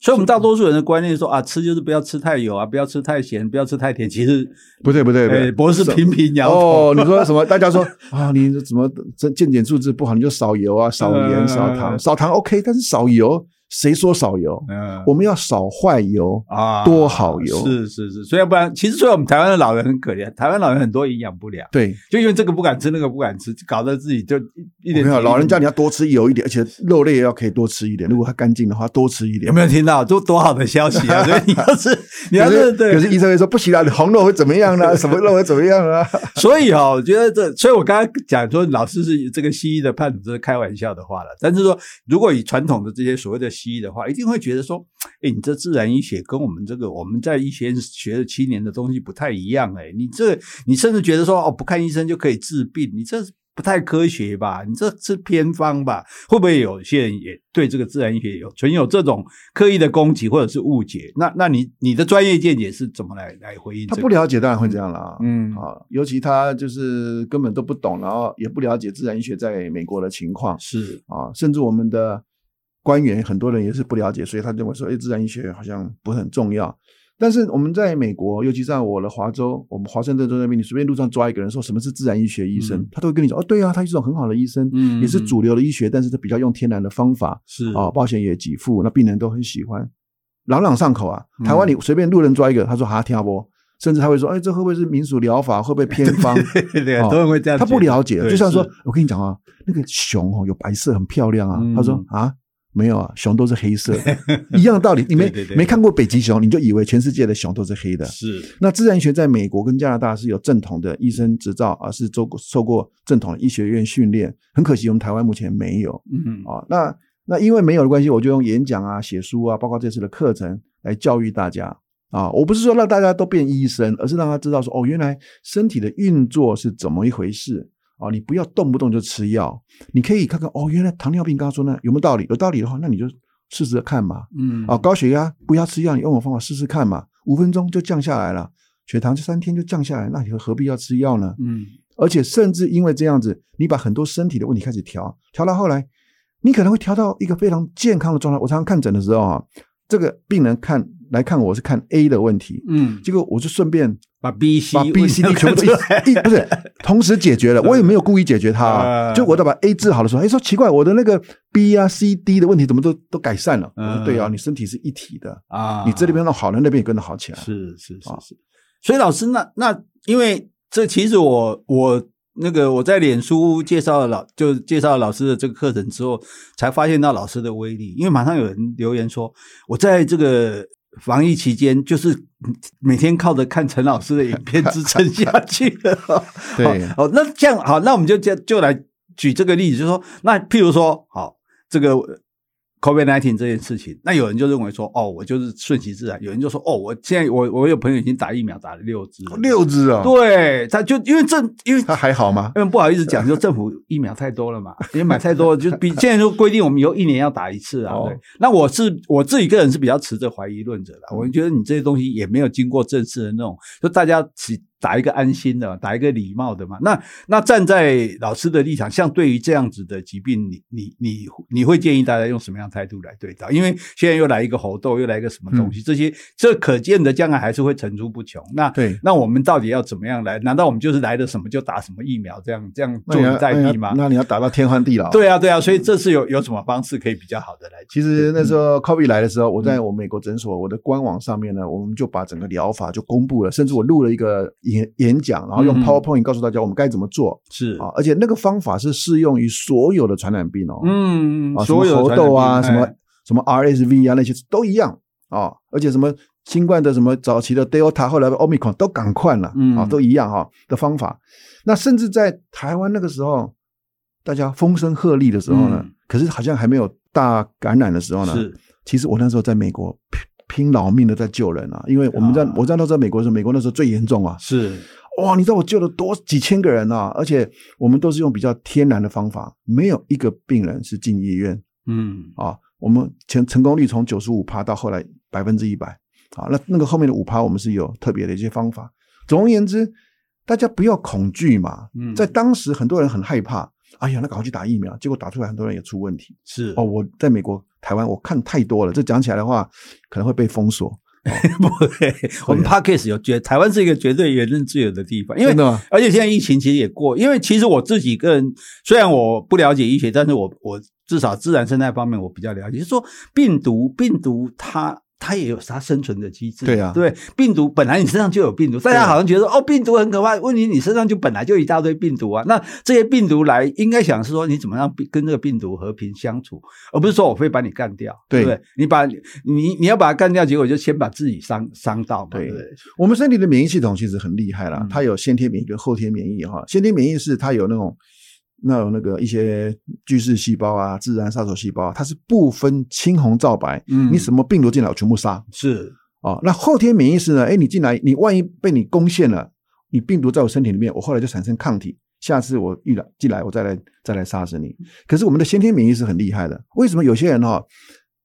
所以，我们大多数人的观念说啊，吃就是不要吃太油啊，不要吃太咸，不要吃太甜。其实不对，不对。博士频频摇头。哦，你说什么？大家说啊，你怎么这健检数字不好？你就少油啊，少盐，少糖，少糖 OK，但是少油。谁说少油？嗯，我们要少坏油啊，多好油。是是是，所以要不然，其实所以我们台湾的老人很可怜，台湾老人很多营养不良。对，就因为这个不敢吃，那个不敢吃，搞得自己就一点。没有，老人家你要多吃油一点，而且肉类也要可以多吃一点。如果它干净的话，多吃一点。有没有听到？多多好的消息啊！*laughs* 所以你要是你要是对，可是医生会说不行啊，你红肉会怎么样呢？什么 *laughs* 肉会怎么样啊？*laughs* 所以哈，我觉得这，所以我刚刚讲说，老师是这个西医的判断，这是开玩笑的话了。但是说，如果以传统的这些所谓的西医的话，一定会。觉得说，哎，你这自然医学跟我们这个我们在医学院学了七年的东西不太一样，哎，你这你甚至觉得说，哦，不看医生就可以治病，你这不太科学吧？你这是偏方吧？会不会有些人也对这个自然医学有存有这种刻意的攻击或者是误解？那那你你的专业见解是怎么来来回应？他不了解，当然会这样了。啊嗯，啊，尤其他就是根本都不懂，然后也不了解自然医学在美国的情况，是啊，甚至我们的。官员很多人也是不了解，所以他认为说，哎，自然医学好像不是很重要。但是我们在美国，尤其在我的华州，我们华盛顿州那边，你随便路上抓一个人说什么是自然医学医生，嗯、他都会跟你说，哦，对啊，他是一种很好的医生，嗯，也是主流的医学，但是他比较用天然的方法，是啊，保险也给付，那病人都很喜欢，朗朗上口啊。台湾你随便路人抓一个，他说哈听不？甚至他会说：“哎，这会不会是民俗疗法？会不会偏方？”对对，很多人会这样。他不了解，就像说，我跟你讲啊，那个熊哦，有白色，很漂亮啊。他说啊。没有啊，熊都是黑色的，*laughs* 一样的道理。你没没看过北极熊，你就以为全世界的熊都是黑的。是。那自然学在美国跟加拿大是有正统的医生执照，而是受过受过正统的医学院训练。很可惜，我们台湾目前没有。嗯啊，那那因为没有的关系，我就用演讲啊、写书啊，包括这次的课程来教育大家啊。我不是说让大家都变医生，而是让他知道说，哦，原来身体的运作是怎么一回事。哦，你不要动不动就吃药，你可以看看哦，原来糖尿病刚刚说呢有没有道理？有道理的话，那你就试试看嘛。嗯，啊，高血压不要吃药，你用我方法试试看嘛，五分钟就降下来了，血糖这三天就降下来，那你何必要吃药呢？嗯，而且甚至因为这样子，你把很多身体的问题开始调，调到后来，你可能会调到一个非常健康的状态。我常常看诊的时候啊，这个病人看来看我是看 A 的问题，嗯，结果我就顺便。把 B、C、把 B、C、D 全部一 *laughs* 不是同时解决了，我也没有故意解决它啊。就我在把 A 治好的时候，哎，说奇怪，我的那个 B 啊、C、D 的问题怎么都都改善了？我说对啊，你身体是一体的啊，你这边弄好了，那边也跟着好起来。是是是是。所以老师，那那因为这其实我我那个我在脸书介绍了老就介绍了老师的这个课程之后，才发现到老师的威力。因为马上有人留言说，我在这个。防疫期间，就是每天靠着看陈老师的影片支撑下去的。*laughs* 对，哦，那这样好，那我们就就就来举这个例子，就是说，那譬如说，好，这个。COVID-19 这件事情，那有人就认为说，哦，我就是顺其自然；有人就说，哦，我现在我我有朋友已经打疫苗打了六支，六支啊？对，他就因为政，因为他还好吗？因为不好意思讲，就政府疫苗太多了嘛，因为买太多了，就比现在就规定我们以后一年要打一次啊。对，那我是我自己个人是比较持着怀疑论者的，我觉得你这些东西也没有经过正式的那种，就大家只。打一个安心的，打一个礼貌的嘛。那那站在老师的立场，像对于这样子的疾病，你你你你会建议大家用什么样的态度来对待？因为现在又来一个猴痘，又来一个什么东西，嗯、这些这可见的将来还是会层出不穷。那对，那我们到底要怎么样来？难道我们就是来了什么就打什么疫苗，这样这样坐以待毙吗？那你要打到天荒地老？对啊，对啊。所以这是有有什么方式可以比较好的来？其实那时候 COVID 来的时候，我在我美国诊所，我的官网上面呢，我们就把整个疗法就公布了，甚至我录了一个演演讲。然后用 PowerPoint 告诉大家我们该怎么做，是。啊，而且那个方法是适用于所有的传染病哦，嗯，啊，所有猴痘啊，什么什么 RSV 啊，那些都一样啊，而且什么新冠的什么早期的 Delta，后来的 Omicron 都赶快了，嗯，啊，都一样哈的方法。那甚至在台湾那个时候，大家风声鹤唳的时候呢，可是好像还没有大感染的时候呢，是，其实我那时候在美国拼拼老命的在救人啊，因为我们在我在那时候美国的时候，美国那时候最严重啊，是。哇，你知道我救了多几千个人啊！而且我们都是用比较天然的方法，没有一个病人是进医院。嗯，啊，我们成成功率从九十五趴到后来百分之一百。啊，那那个后面的五趴，我们是有特别的一些方法。总而言之，大家不要恐惧嘛。嗯，在当时很多人很害怕，哎呀，那赶快去打疫苗，结果打出来很多人也出问题。是哦，我在美国、台湾，我看太多了，这讲起来的话，可能会被封锁。*laughs* 不会，我们 Podcast 有绝台湾是一个绝对言论自由的地方，因为而且现在疫情其实也过，因为其实我自己个人虽然我不了解医学，但是我我至少自然生态方面我比较了解，就是说病毒病毒它。它也有它生存的机制，对啊，对，病毒本来你身上就有病毒，大家好像觉得哦，病毒很可怕，问题你身上就本来就一大堆病毒啊。那这些病毒来，应该想是说你怎么样跟这个病毒和平相处，而不是说我非把你干掉，对不对？你把你你要把它干掉，结果就先把自己伤伤到嘛。对，我们身体的免疫系统其实很厉害啦，它有先天免疫跟后天免疫哈。先天免疫是它有那种。那有那个一些巨噬细胞啊，自然杀手细胞，它是不分青红皂白，嗯，你什么病毒进来，我全部杀，是哦。那后天免疫是呢？哎，你进来，你万一被你攻陷了，你病毒在我身体里面，我后来就产生抗体，下次我遇来进来，我再来再来杀死你。可是我们的先天免疫是很厉害的，为什么有些人哈、哦、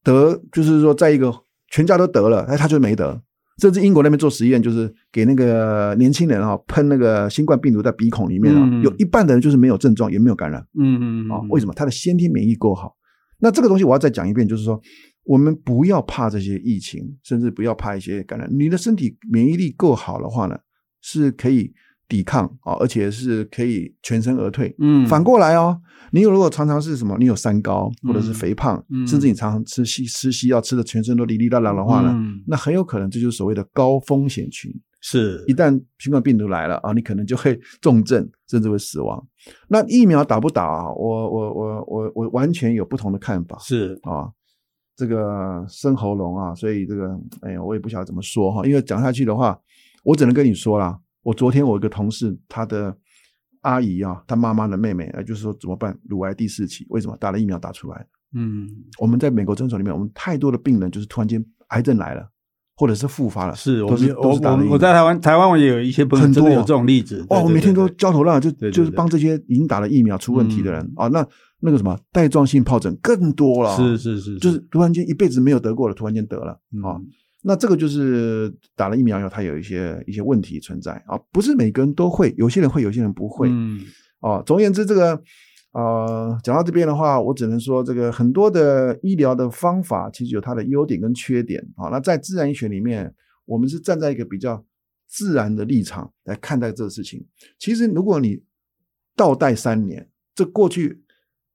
得就是说在一个全家都得了，哎，他就没得。甚至英国那边做实验，就是给那个年轻人啊喷那个新冠病毒在鼻孔里面啊，有一半的人就是没有症状，也没有感染。嗯嗯啊，为什么？他的先天免疫够好。那这个东西我要再讲一遍，就是说，我们不要怕这些疫情，甚至不要怕一些感染。你的身体免疫力够好的话呢，是可以。抵抗啊，而且是可以全身而退。嗯，反过来哦，你如果常常是什么，你有三高或者是肥胖，嗯，甚至你常常吃西吃西药吃的全身都哩哩啦啦的话呢，嗯，那很有可能这就是所谓的高风险群。是，一旦新冠病毒来了啊，你可能就会重症，甚至会死亡。那疫苗打不打啊？我我我我我完全有不同的看法。是啊，这个生喉咙啊，所以这个哎呀，我也不晓得怎么说哈，因为讲下去的话，我只能跟你说啦。我昨天我一个同事，他的阿姨啊，他妈妈的妹妹，就是说怎么办？乳癌第四期，为什么打了疫苗打出来？嗯，我们在美国诊所里面，我们太多的病人就是突然间癌症来了，或者是复发了，是，我是我。我我在台湾，台湾我也有一些朋友真的有这种例子。哇，我每天都焦头烂额，就就是帮这些已经打了疫苗出问题的人啊、嗯。那那个什么带状性疱疹更多了，是是是，是，就是突然间一辈子没有得过了，突然间得了啊、嗯。那这个就是打了疫苗以后，它有一些一些问题存在啊，不是每个人都会，有些人会，有些人不会。嗯，哦，总而言之，这个。呃，讲到这边的话，我只能说，这个很多的医疗的方法其实有它的优点跟缺点啊。那在自然医学里面，我们是站在一个比较自然的立场来看待这个事情。其实，如果你倒带三年，这过去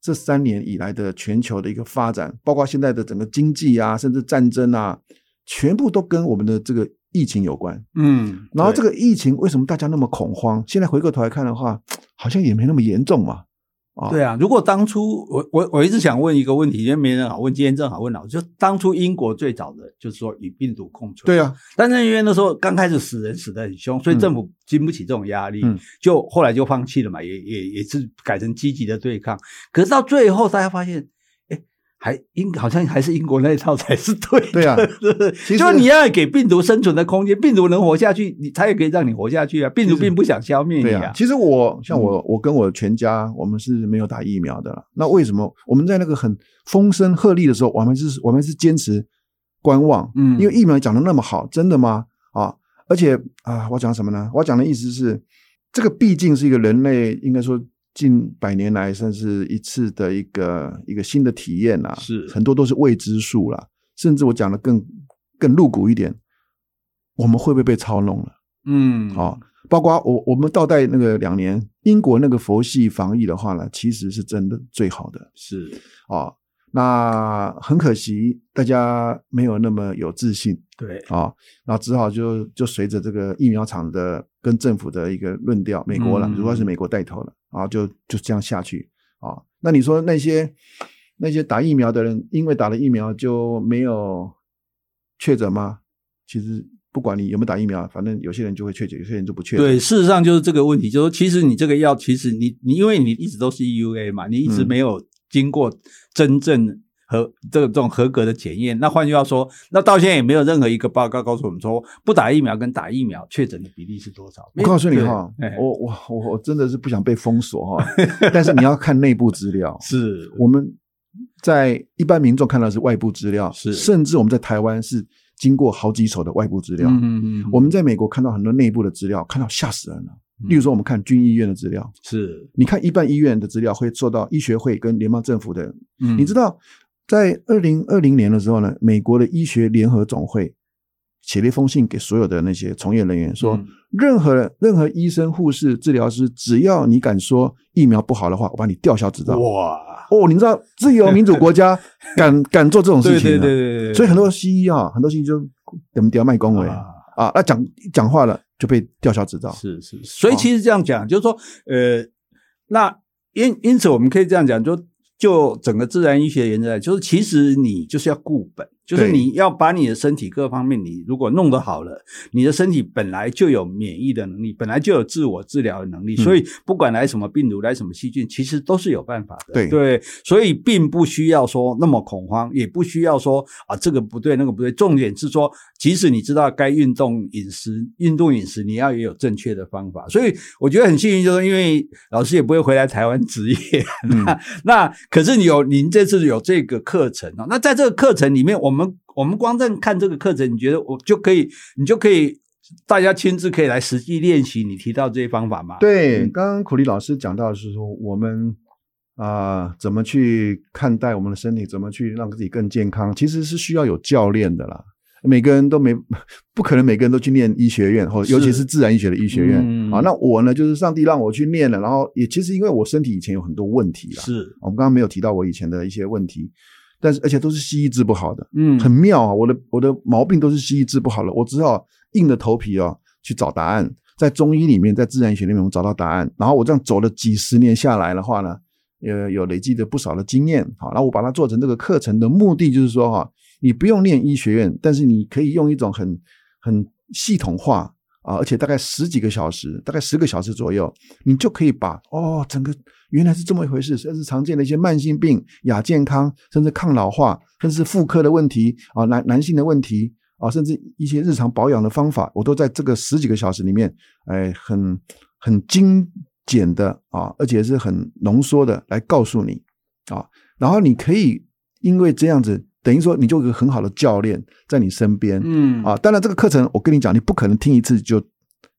这三年以来的全球的一个发展，包括现在的整个经济啊，甚至战争啊，全部都跟我们的这个疫情有关。嗯，然后这个疫情为什么大家那么恐慌？现在回过头来看的话，好像也没那么严重嘛。对啊，如果当初我我我一直想问一个问题，因为没人好问，今天正好问了，就当初英国最早的就是说与病毒共存。对啊，但是因为那时候刚开始死人死得很凶，所以政府经不起这种压力，嗯、就后来就放弃了嘛，也也也是改成积极的对抗。可是到最后大家发现。还英好像还是英国那一套才是对的，对啊，就是你要给病毒生存的空间，病毒能活下去，你它也可以让你活下去啊。病毒并不想消灭你啊。啊，其实我像我，我跟我全家，我们是没有打疫苗的。那为什么我们在那个很风声鹤唳的时候，我们是，我们是坚持观望？嗯，因为疫苗讲的那么好，真的吗？啊，而且啊，我讲什么呢？我讲的意思是，这个毕竟是一个人类，应该说。近百年来，算是一次的一个一个新的体验啦，是很多都是未知数啦，甚至我讲的更更露骨一点，我们会不会被操弄了？嗯，好、哦，包括我我们倒带那个两年，英国那个佛系防疫的话呢，其实是真的最好的，是啊。哦那很可惜，大家没有那么有自信，对啊，然后只好就就随着这个疫苗厂的跟政府的一个论调，美国了，主要是美国带头了，然后就就这样下去啊。那你说那些那些打疫苗的人，因为打了疫苗就没有确诊吗？其实不管你有没有打疫苗，反正有些人就会确诊，有些人就不确诊。对，事实上就是这个问题，就是说其实你这个药，其实你你因为你一直都是 EUA 嘛，你一直没有。经过真正和这个这种合格的检验，那换句话说，那到现在也没有任何一个报告告诉我们说，不打疫苗跟打疫苗确诊的比例是多少？我告诉你哈，我我我我真的是不想被封锁哈，*laughs* 但是你要看内部资料，*laughs* 是。我们在一般民众看到的是外部资料，是。甚至我们在台湾是经过好几手的外部资料，嗯嗯嗯，我们在美国看到很多内部的资料，看到吓死人了。例如说，我们看军医院的资料，是你看一般医院的资料会受到医学会跟联邦政府的。嗯，你知道，在二零二零年的时候呢，美国的医学联合总会写了一封信给所有的那些从业人员，说任何任何医生、护士、治疗师，只要你敢说疫苗不好的话，我把你吊销执照。哇哦，你知道自由民主国家 *laughs* 敢敢做这种事情？对对对对。所以很多西医啊，很多西医就怎么吊卖公文啊，那讲讲话了。就被吊销执照，是是，所以其实这样讲，哦、就是说，呃，那因因此我们可以这样讲，就就整个自然医学原则，就是其实你就是要固本。就是你要把你的身体各方面，你如果弄得好了，你的身体本来就有免疫的能力，本来就有自我治疗的能力，所以不管来什么病毒，来什么细菌，其实都是有办法的。对对，所以并不需要说那么恐慌，也不需要说啊这个不对那个不对。重点是说，即使你知道该运动饮食，运动饮食你要也有正确的方法。所以我觉得很幸运，就是因为老师也不会回来台湾执业。*laughs* 那、嗯、那可是你有您这次有这个课程啊，那在这个课程里面，我们我们光在看这个课程，你觉得我就可以，你就可以，大家亲自可以来实际练习你提到这些方法吗？对，刚刚苦力老师讲到的是说，我们啊、呃、怎么去看待我们的身体，怎么去让自己更健康，其实是需要有教练的啦。每个人都没 *laughs* 不可能，每个人都去念医学院，或尤其是自然医学的医学院。嗯、啊，那我呢，就是上帝让我去念了，然后也其实因为我身体以前有很多问题啦，是我们刚刚没有提到我以前的一些问题。但是而且都是西医治不好的，嗯，很妙啊！我的我的毛病都是西医治不好的，我只好硬着头皮啊，去找答案。在中医里面，在自然医学里面，我们找到答案。然后我这样走了几十年下来的话呢，呃，有累积的不少的经验。好，然后我把它做成这个课程的目的就是说哈，你不用念医学院，但是你可以用一种很很系统化啊，而且大概十几个小时，大概十个小时左右，你就可以把哦，整个原来是这么一回事，甚至常见的一些慢性病、亚健康，甚至抗老化，甚至妇科的问题啊，男男性的问题。啊，甚至一些日常保养的方法，我都在这个十几个小时里面，哎，很很精简的啊，而且是很浓缩的来告诉你啊。然后你可以因为这样子，等于说你就有个很好的教练在你身边，嗯啊。当然，这个课程我跟你讲，你不可能听一次就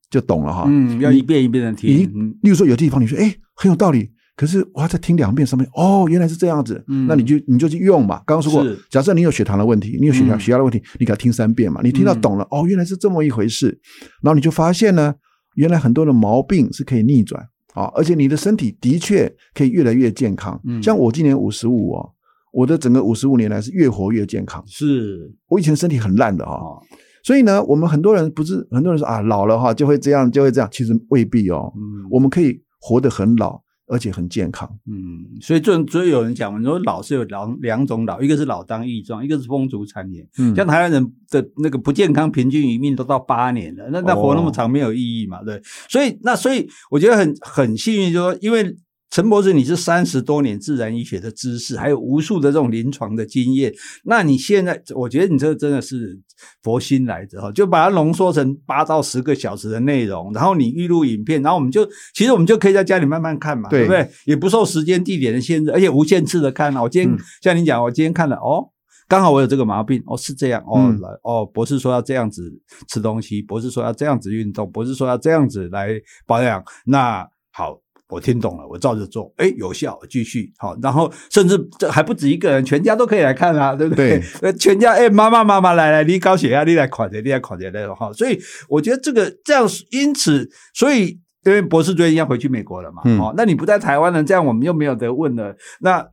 就懂了哈，嗯，要一遍一遍的听。你例如说有地方你说，哎，很有道理。可是我要再听两遍，上面哦，原来是这样子。嗯，那你就你就去用嘛。刚刚说过，假设你有血糖的问题，你有血压血压的问题，你给他听三遍嘛。你听到懂了，嗯、哦，原来是这么一回事。然后你就发现呢，原来很多的毛病是可以逆转啊，而且你的身体的确可以越来越健康。嗯，像我今年五十五哦，我的整个五十五年来是越活越健康。是我以前身体很烂的哈、哦，所以呢，我们很多人不是很多人说啊，老了哈就会这样就会这样，其实未必哦。嗯，我们可以活得很老。而且很健康，嗯，所以就所以有人讲嘛，你说老是有两两种老，一个是老当益壮，一个是风烛残年。嗯，像台湾人的那个不健康，平均余命都到八年了，那那活那么长没有意义嘛？对，所以那所以我觉得很很幸运，就是说因为。陈博士，你是三十多年自然医学的知识，还有无数的这种临床的经验。那你现在，我觉得你这个真的是佛心来着哈，就把它浓缩成八到十个小时的内容，然后你预录影片，然后我们就其实我们就可以在家里慢慢看嘛，对，对不对？也不受时间地点的限制，而且无限次的看。我今天、嗯、像你讲，我今天看了哦，刚好我有这个毛病哦，是这样哦，嗯、哦，博士说要这样子吃东西，博士说要这样子运动，博士说要这样子来保养，那好。我听懂了，我照着做，哎，有效，继续好，然后甚至这还不止一个人，全家都可以来看啊，对不对？对，*laughs* 全家，哎，妈妈妈妈来来，你高血压，你来看着，你来看着那种哈，所以我觉得这个这样，因此，所以因为博士最近要回去美国了嘛，哦、嗯，那你不在台湾了，这样我们又没有得问了，那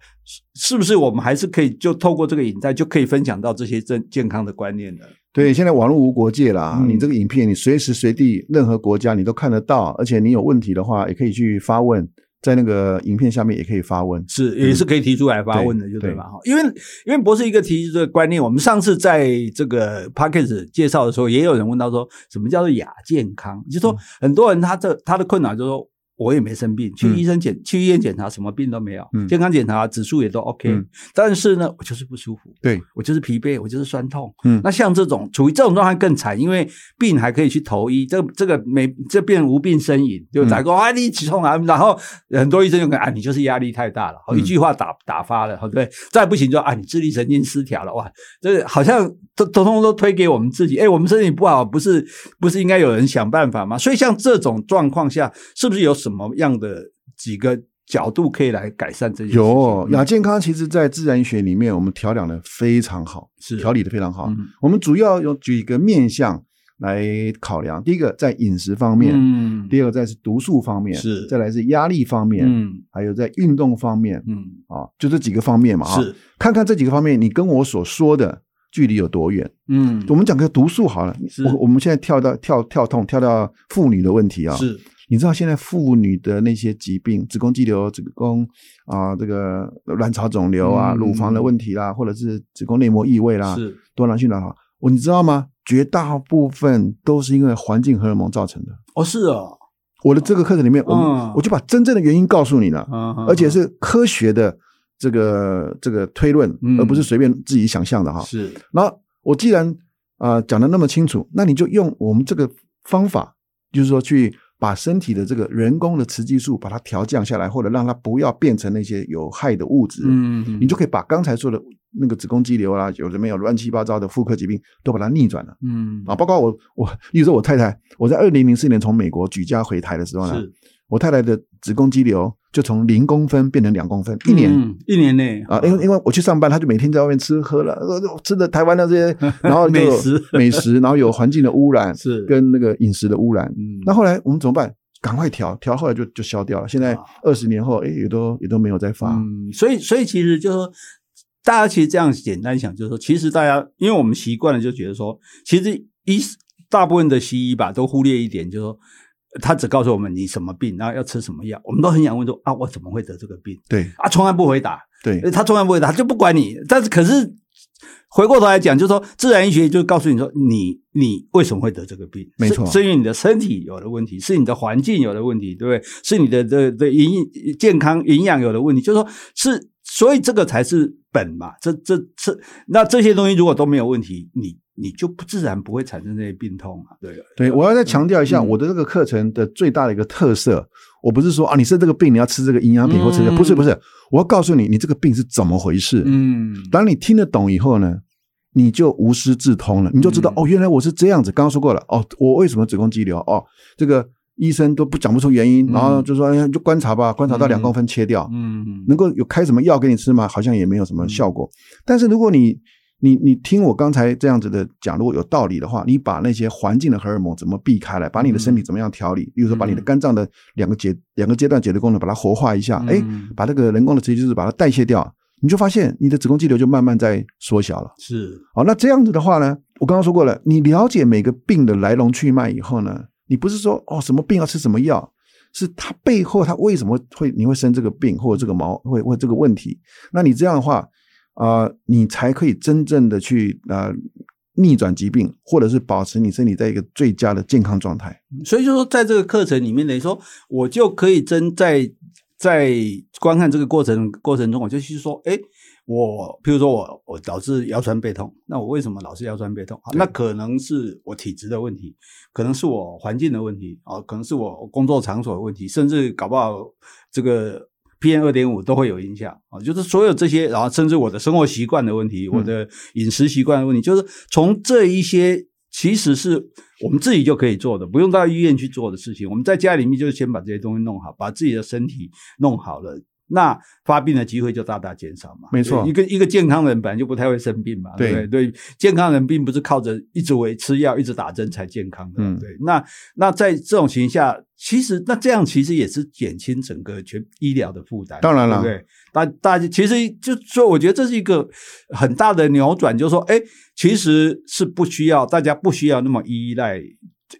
是不是我们还是可以就透过这个影带就可以分享到这些正健康的观念呢？对，现在网络无国界啦，嗯、你这个影片，你随时随地任何国家你都看得到，而且你有问题的话，也可以去发问，在那个影片下面也可以发问，是也是可以提出来发问的，就对吧？哈，因为因为博士一个提出这个观念，我们上次在这个 Podcast 介绍的时候，也有人问到说，什么叫做亚健康？就是说很多人他这他的困扰就是说。我也没生病，去医生检、嗯、去医院检查，什么病都没有，嗯、健康检查指数也都 OK，、嗯、但是呢，我就是不舒服，对我就是疲惫，我就是酸痛。嗯，那像这种处于这种状态更惨，因为病还可以去投医，这这个没这变无病呻吟，就打个啊你起痛啊，然后很多医生就讲啊你就是压力太大了，一句话打打发了，对不对？再不行就啊你智力神经失调了，哇，这个好像都通通都推给我们自己，哎，我们身体不好，不是不是应该有人想办法吗？所以像这种状况下，是不是有？什么样的几个角度可以来改善这些？有亚健康，其实在自然学里面，我们调养的非常好，是。调理的非常好。嗯、我们主要有几个面向来考量：第一个在饮食方面，嗯，第二个在是毒素方面，是。再来是压力方面，嗯，还有在运动方面，嗯，啊，就这几个方面嘛，是。看看这几个方面，你跟我所说的距离有多远？嗯，我们讲个毒素好了，我我们现在跳到跳跳痛跳到妇女的问题啊，是。你知道现在妇女的那些疾病，子宫肌瘤、子宫啊，这个卵巢肿瘤啊、乳房的问题啦，或者是子宫内膜异位啦，是多囊性卵巢，我你知道吗？绝大部分都是因为环境荷尔蒙造成的。哦，是哦。我的这个课程里面，我我就把真正的原因告诉你了，而且是科学的这个这个推论，而不是随便自己想象的哈。是。然后我既然啊讲的那么清楚，那你就用我们这个方法，就是说去。把身体的这个人工的雌激素把它调降下来，或者让它不要变成那些有害的物质，嗯，嗯，你就可以把刚才说的那个子宫肌瘤啊，有的没有乱七八糟的妇科疾病都把它逆转了，嗯。啊，包括我我，例如说我太太，我在二零零四年从美国举家回台的时候呢，是我太太的子宫肌瘤。就从零公分变成两公分，一年，嗯、一年内啊，因为因为我去上班，他就每天在外面吃喝了，吃的台湾的这些，*laughs* 然后美食美食，然后有环境的污染，是跟那个饮食的污染。嗯，那后来我们怎么办？赶快调调，后来就就消掉了。现在二十年后，哎，也都也都没有再发。嗯，所以所以其实就是说，大家其实这样简单想，就是说，其实大家因为我们习惯了，就觉得说，其实医大部分的西医吧都忽略一点，就是说他只告诉我们你什么病，然后要吃什么药。我们都很想问说啊，我怎么会得这个病？对啊，从来不回答。对，他从来不回答，他就不管你。但是可是。回过头来讲，就是说自然医学就告诉你说，你你为什么会得这个病？没错，是因为你的身体有了问题，是你的环境有了问题，对不对？是你的的的营健康营养有了问题，就是说是，所以这个才是本嘛。这这这，那这些东西如果都没有问题，你你就不自然不会产生这些病痛啊。对对，我要再强调一下，我的这个课程的最大的一个特色，嗯、我不是说啊，你生这个病你要吃这个营养品或吃这个，嗯、不是不是。我要告诉你，你这个病是怎么回事？嗯，当你听得懂以后呢，你就无师自通了，你就知道、嗯、哦，原来我是这样子。刚刚说过了，哦，我为什么子宫肌瘤？哦，这个医生都不讲不出原因，嗯、然后就说，哎，就观察吧，观察到两公分切掉，嗯，能够有开什么药给你吃吗？好像也没有什么效果。嗯、但是如果你你你听我刚才这样子的讲，如果有道理的话，你把那些环境的荷尔蒙怎么避开来，把你的身体怎么样调理，比如说把你的肝脏的两个阶两个阶段解毒功能把它活化一下，哎，把这个人工的雌激素把它代谢掉，你就发现你的子宫肌瘤就慢慢在缩小了。是，好，那这样子的话呢，我刚刚说过了，你了解每个病的来龙去脉以后呢，你不是说哦什么病要吃什么药，是它背后它为什么会你会生这个病或者这个毛会会这个问题，那你这样的话。啊、呃，你才可以真正的去啊、呃、逆转疾病，或者是保持你身体在一个最佳的健康状态。所以就说，在这个课程里面，等于说我就可以真在在观看这个过程过程中，我就去说，哎，我譬如说我我导致腰酸背痛，那我为什么老是腰酸背痛？那可能是我体质的问题，可能是我环境的问题啊，可能是我工作场所的问题，甚至搞不好这个。PM 二点五都会有影响啊，就是所有这些，然后甚至我的生活习惯的问题，嗯、我的饮食习惯的问题，就是从这一些，其实是我们自己就可以做的，不用到医院去做的事情。我们在家里面就先把这些东西弄好，把自己的身体弄好了。那发病的机会就大大减少嘛？没错，一个一个健康人本来就不太会生病嘛，对不对？对，健康人并不是靠着一直维吃药、一直打针才健康的。嗯，对。那那在这种情况下，其实那这样其实也是减轻整个全医疗的负担。当然了，对，大大家其实就说，我觉得这是一个很大的扭转，就是说，哎，其实是不需要大家不需要那么依赖。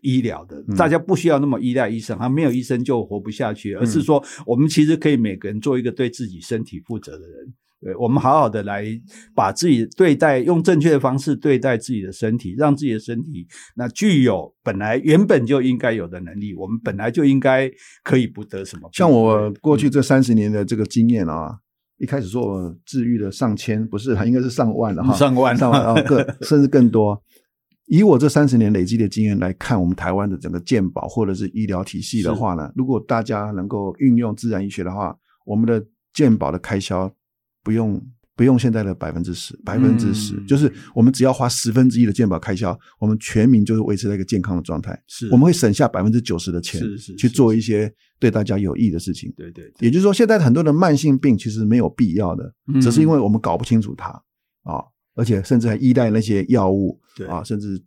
医疗的，大家不需要那么依赖医生，啊，没有医生就活不下去，而是说，我们其实可以每个人做一个对自己身体负责的人，对，我们好好的来把自己对待，用正确的方式对待自己的身体，让自己的身体那具有本来原本就应该有的能力，我们本来就应该可以不得什么。像我过去这三十年的这个经验啊，一开始说我治愈了上千，不是，应该是上万了哈，上万，上万啊，更甚至更多。以我这三十年累积的经验来看，我们台湾的整个健保或者是医疗体系的话呢，如果大家能够运用自然医学的话，我们的健保的开销不用不用现在的百分之十，百分之十，就是我们只要花十分之一的健保开销，我们全民就是维持在一个健康的状态。是，我们会省下百分之九十的钱，是是去做一些对大家有益的事情。对对，也就是说，现在很多的慢性病其实没有必要的，只是因为我们搞不清楚它啊。而且甚至还依赖那些药物，对啊，甚至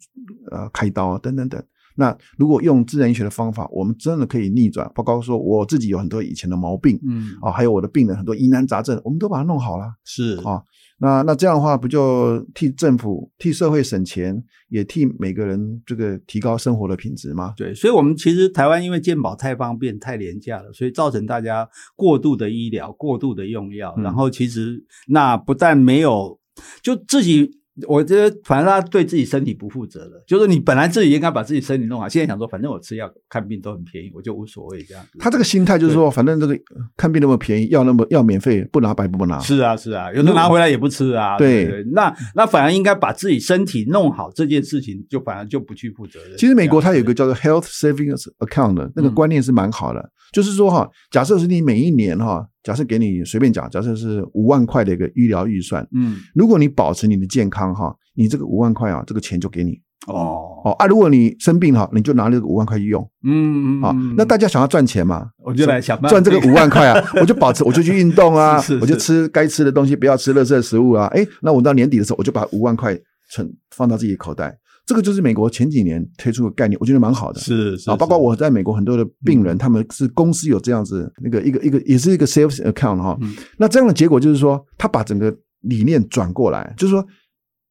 呃开刀啊等等等。那如果用自然医学的方法，我们真的可以逆转。包括说我自己有很多以前的毛病，嗯啊，还有我的病人很多疑难杂症，我们都把它弄好了。是啊，那那这样的话，不就替政府、替社会省钱，也替每个人这个提高生活的品质吗？对，所以，我们其实台湾因为健保太方便、太廉价了，所以造成大家过度的医疗、过度的用药，嗯、然后其实那不但没有。就自己，我觉得反正他对自己身体不负责了。就是你本来自己应该把自己身体弄好，现在想说，反正我吃药看病都很便宜，我就无所谓这样。他这个心态就是说，反正这个看病那么便宜，药那么药免费，不拿白不拿。是啊是啊，有的拿回来也不吃啊。对，那那反而应该把自己身体弄好这件事情，就反而就不去负责任。其实美国它有一个叫做 Health Savings Account 的那个观念是蛮好的，嗯、就是说哈，假设是你每一年哈。假设给你随便讲，假设是五万块的一个医疗预算，嗯，如果你保持你的健康哈，你这个五万块啊，这个钱就给你。哦。哦啊，如果你生病哈，你就拿这个五万块去用，嗯嗯啊，那大家想要赚钱嘛，我就来想赚这个五万块啊，*laughs* 我就保持，我就去运动啊，是是是。我就吃该吃的东西，不要吃垃圾食物啊，哎，那我到年底的时候，我就把五万块存放到自己的口袋。这个就是美国前几年推出的概念，我觉得蛮好的。是是啊，包括我在美国很多的病人，他们是公司有这样子那个一个一个也是一个 sales account 哈。那这样的结果就是说，他把整个理念转过来，就是说，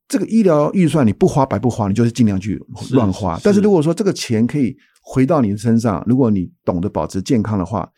这个医疗预算你不花白不花，你就是尽量去乱花。但是如果说这个钱可以回到你的身上，如果你懂得保持健康的话。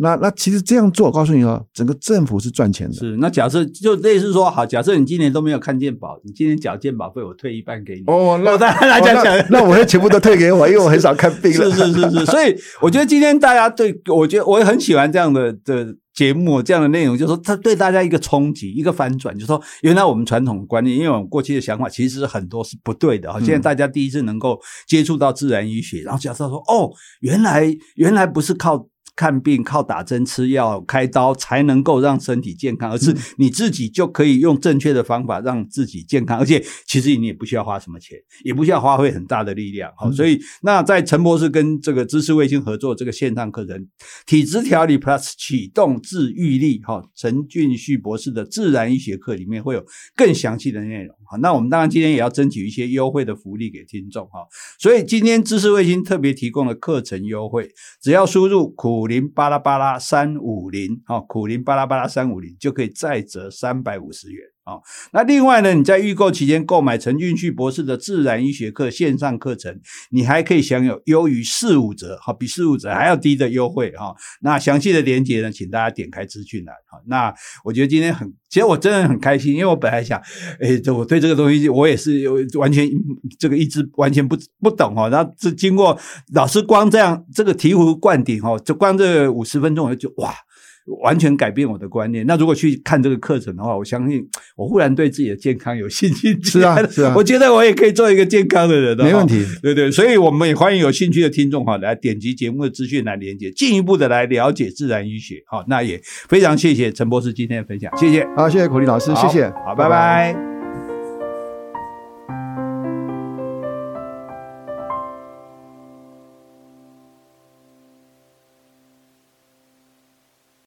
那那其实这样做，我告诉你哦，整个政府是赚钱的。是，那假设就类似说，好，假设你今年都没有看健保，你今年缴健保费，我退一半给你。哦，*laughs* 那大家来讲讲，那我会全部都退给我，因为我很少看病了。是是是是，所以我觉得今天大家对，我觉得我也很喜欢这样的的节目，这样的内容，就是说它对大家一个冲击，一个反转，就是说原来我们传统观念，因为我们过去的想法其实很多是不对的啊。现在大家第一次能够接触到自然医学，然后假设说，哦，原来原来不是靠。看病靠打针吃药开刀才能够让身体健康，而是你自己就可以用正确的方法让自己健康，而且其实你也不需要花什么钱，也不需要花费很大的力量。好，所以那在陈博士跟这个知识卫星合作这个线上课程《体质调理 Plus 启动治愈力》哈，陈俊旭博士的自然医学课里面会有更详细的内容。好，那我们当然今天也要争取一些优惠的福利给听众哈，所以今天知识卫星特别提供了课程优惠，只要输入苦林巴拉巴拉三五零，好，苦林巴拉巴拉三五零就可以再折三百五十元。好，那另外呢，你在预购期间购买陈俊旭博士的自然医学课线上课程，你还可以享有优于四五折，好，比四五折还要低的优惠哈。那详细的链接呢，请大家点开资讯栏。好，那我觉得今天很，其实我真的很开心，因为我本来想，诶，我对这个东西我也是有完全这个一直完全不不懂哦。然后这经过老师光这样这个醍醐灌顶哦，就光这五十分钟我就哇。完全改变我的观念。那如果去看这个课程的话，我相信 *tsk* 我忽然对自己的健康有信心。是啊，是啊，*laughs* 我觉得我也可以做一个健康的人。没问题，对对。所以我们也欢迎有兴趣的听众哈，来点击节目的资讯来连接，进一步的来了解自然医学。好，那也非常谢谢陈博士今天的分享，谢谢。好，谢谢孔令老师，谢谢。好，拜拜。拜拜。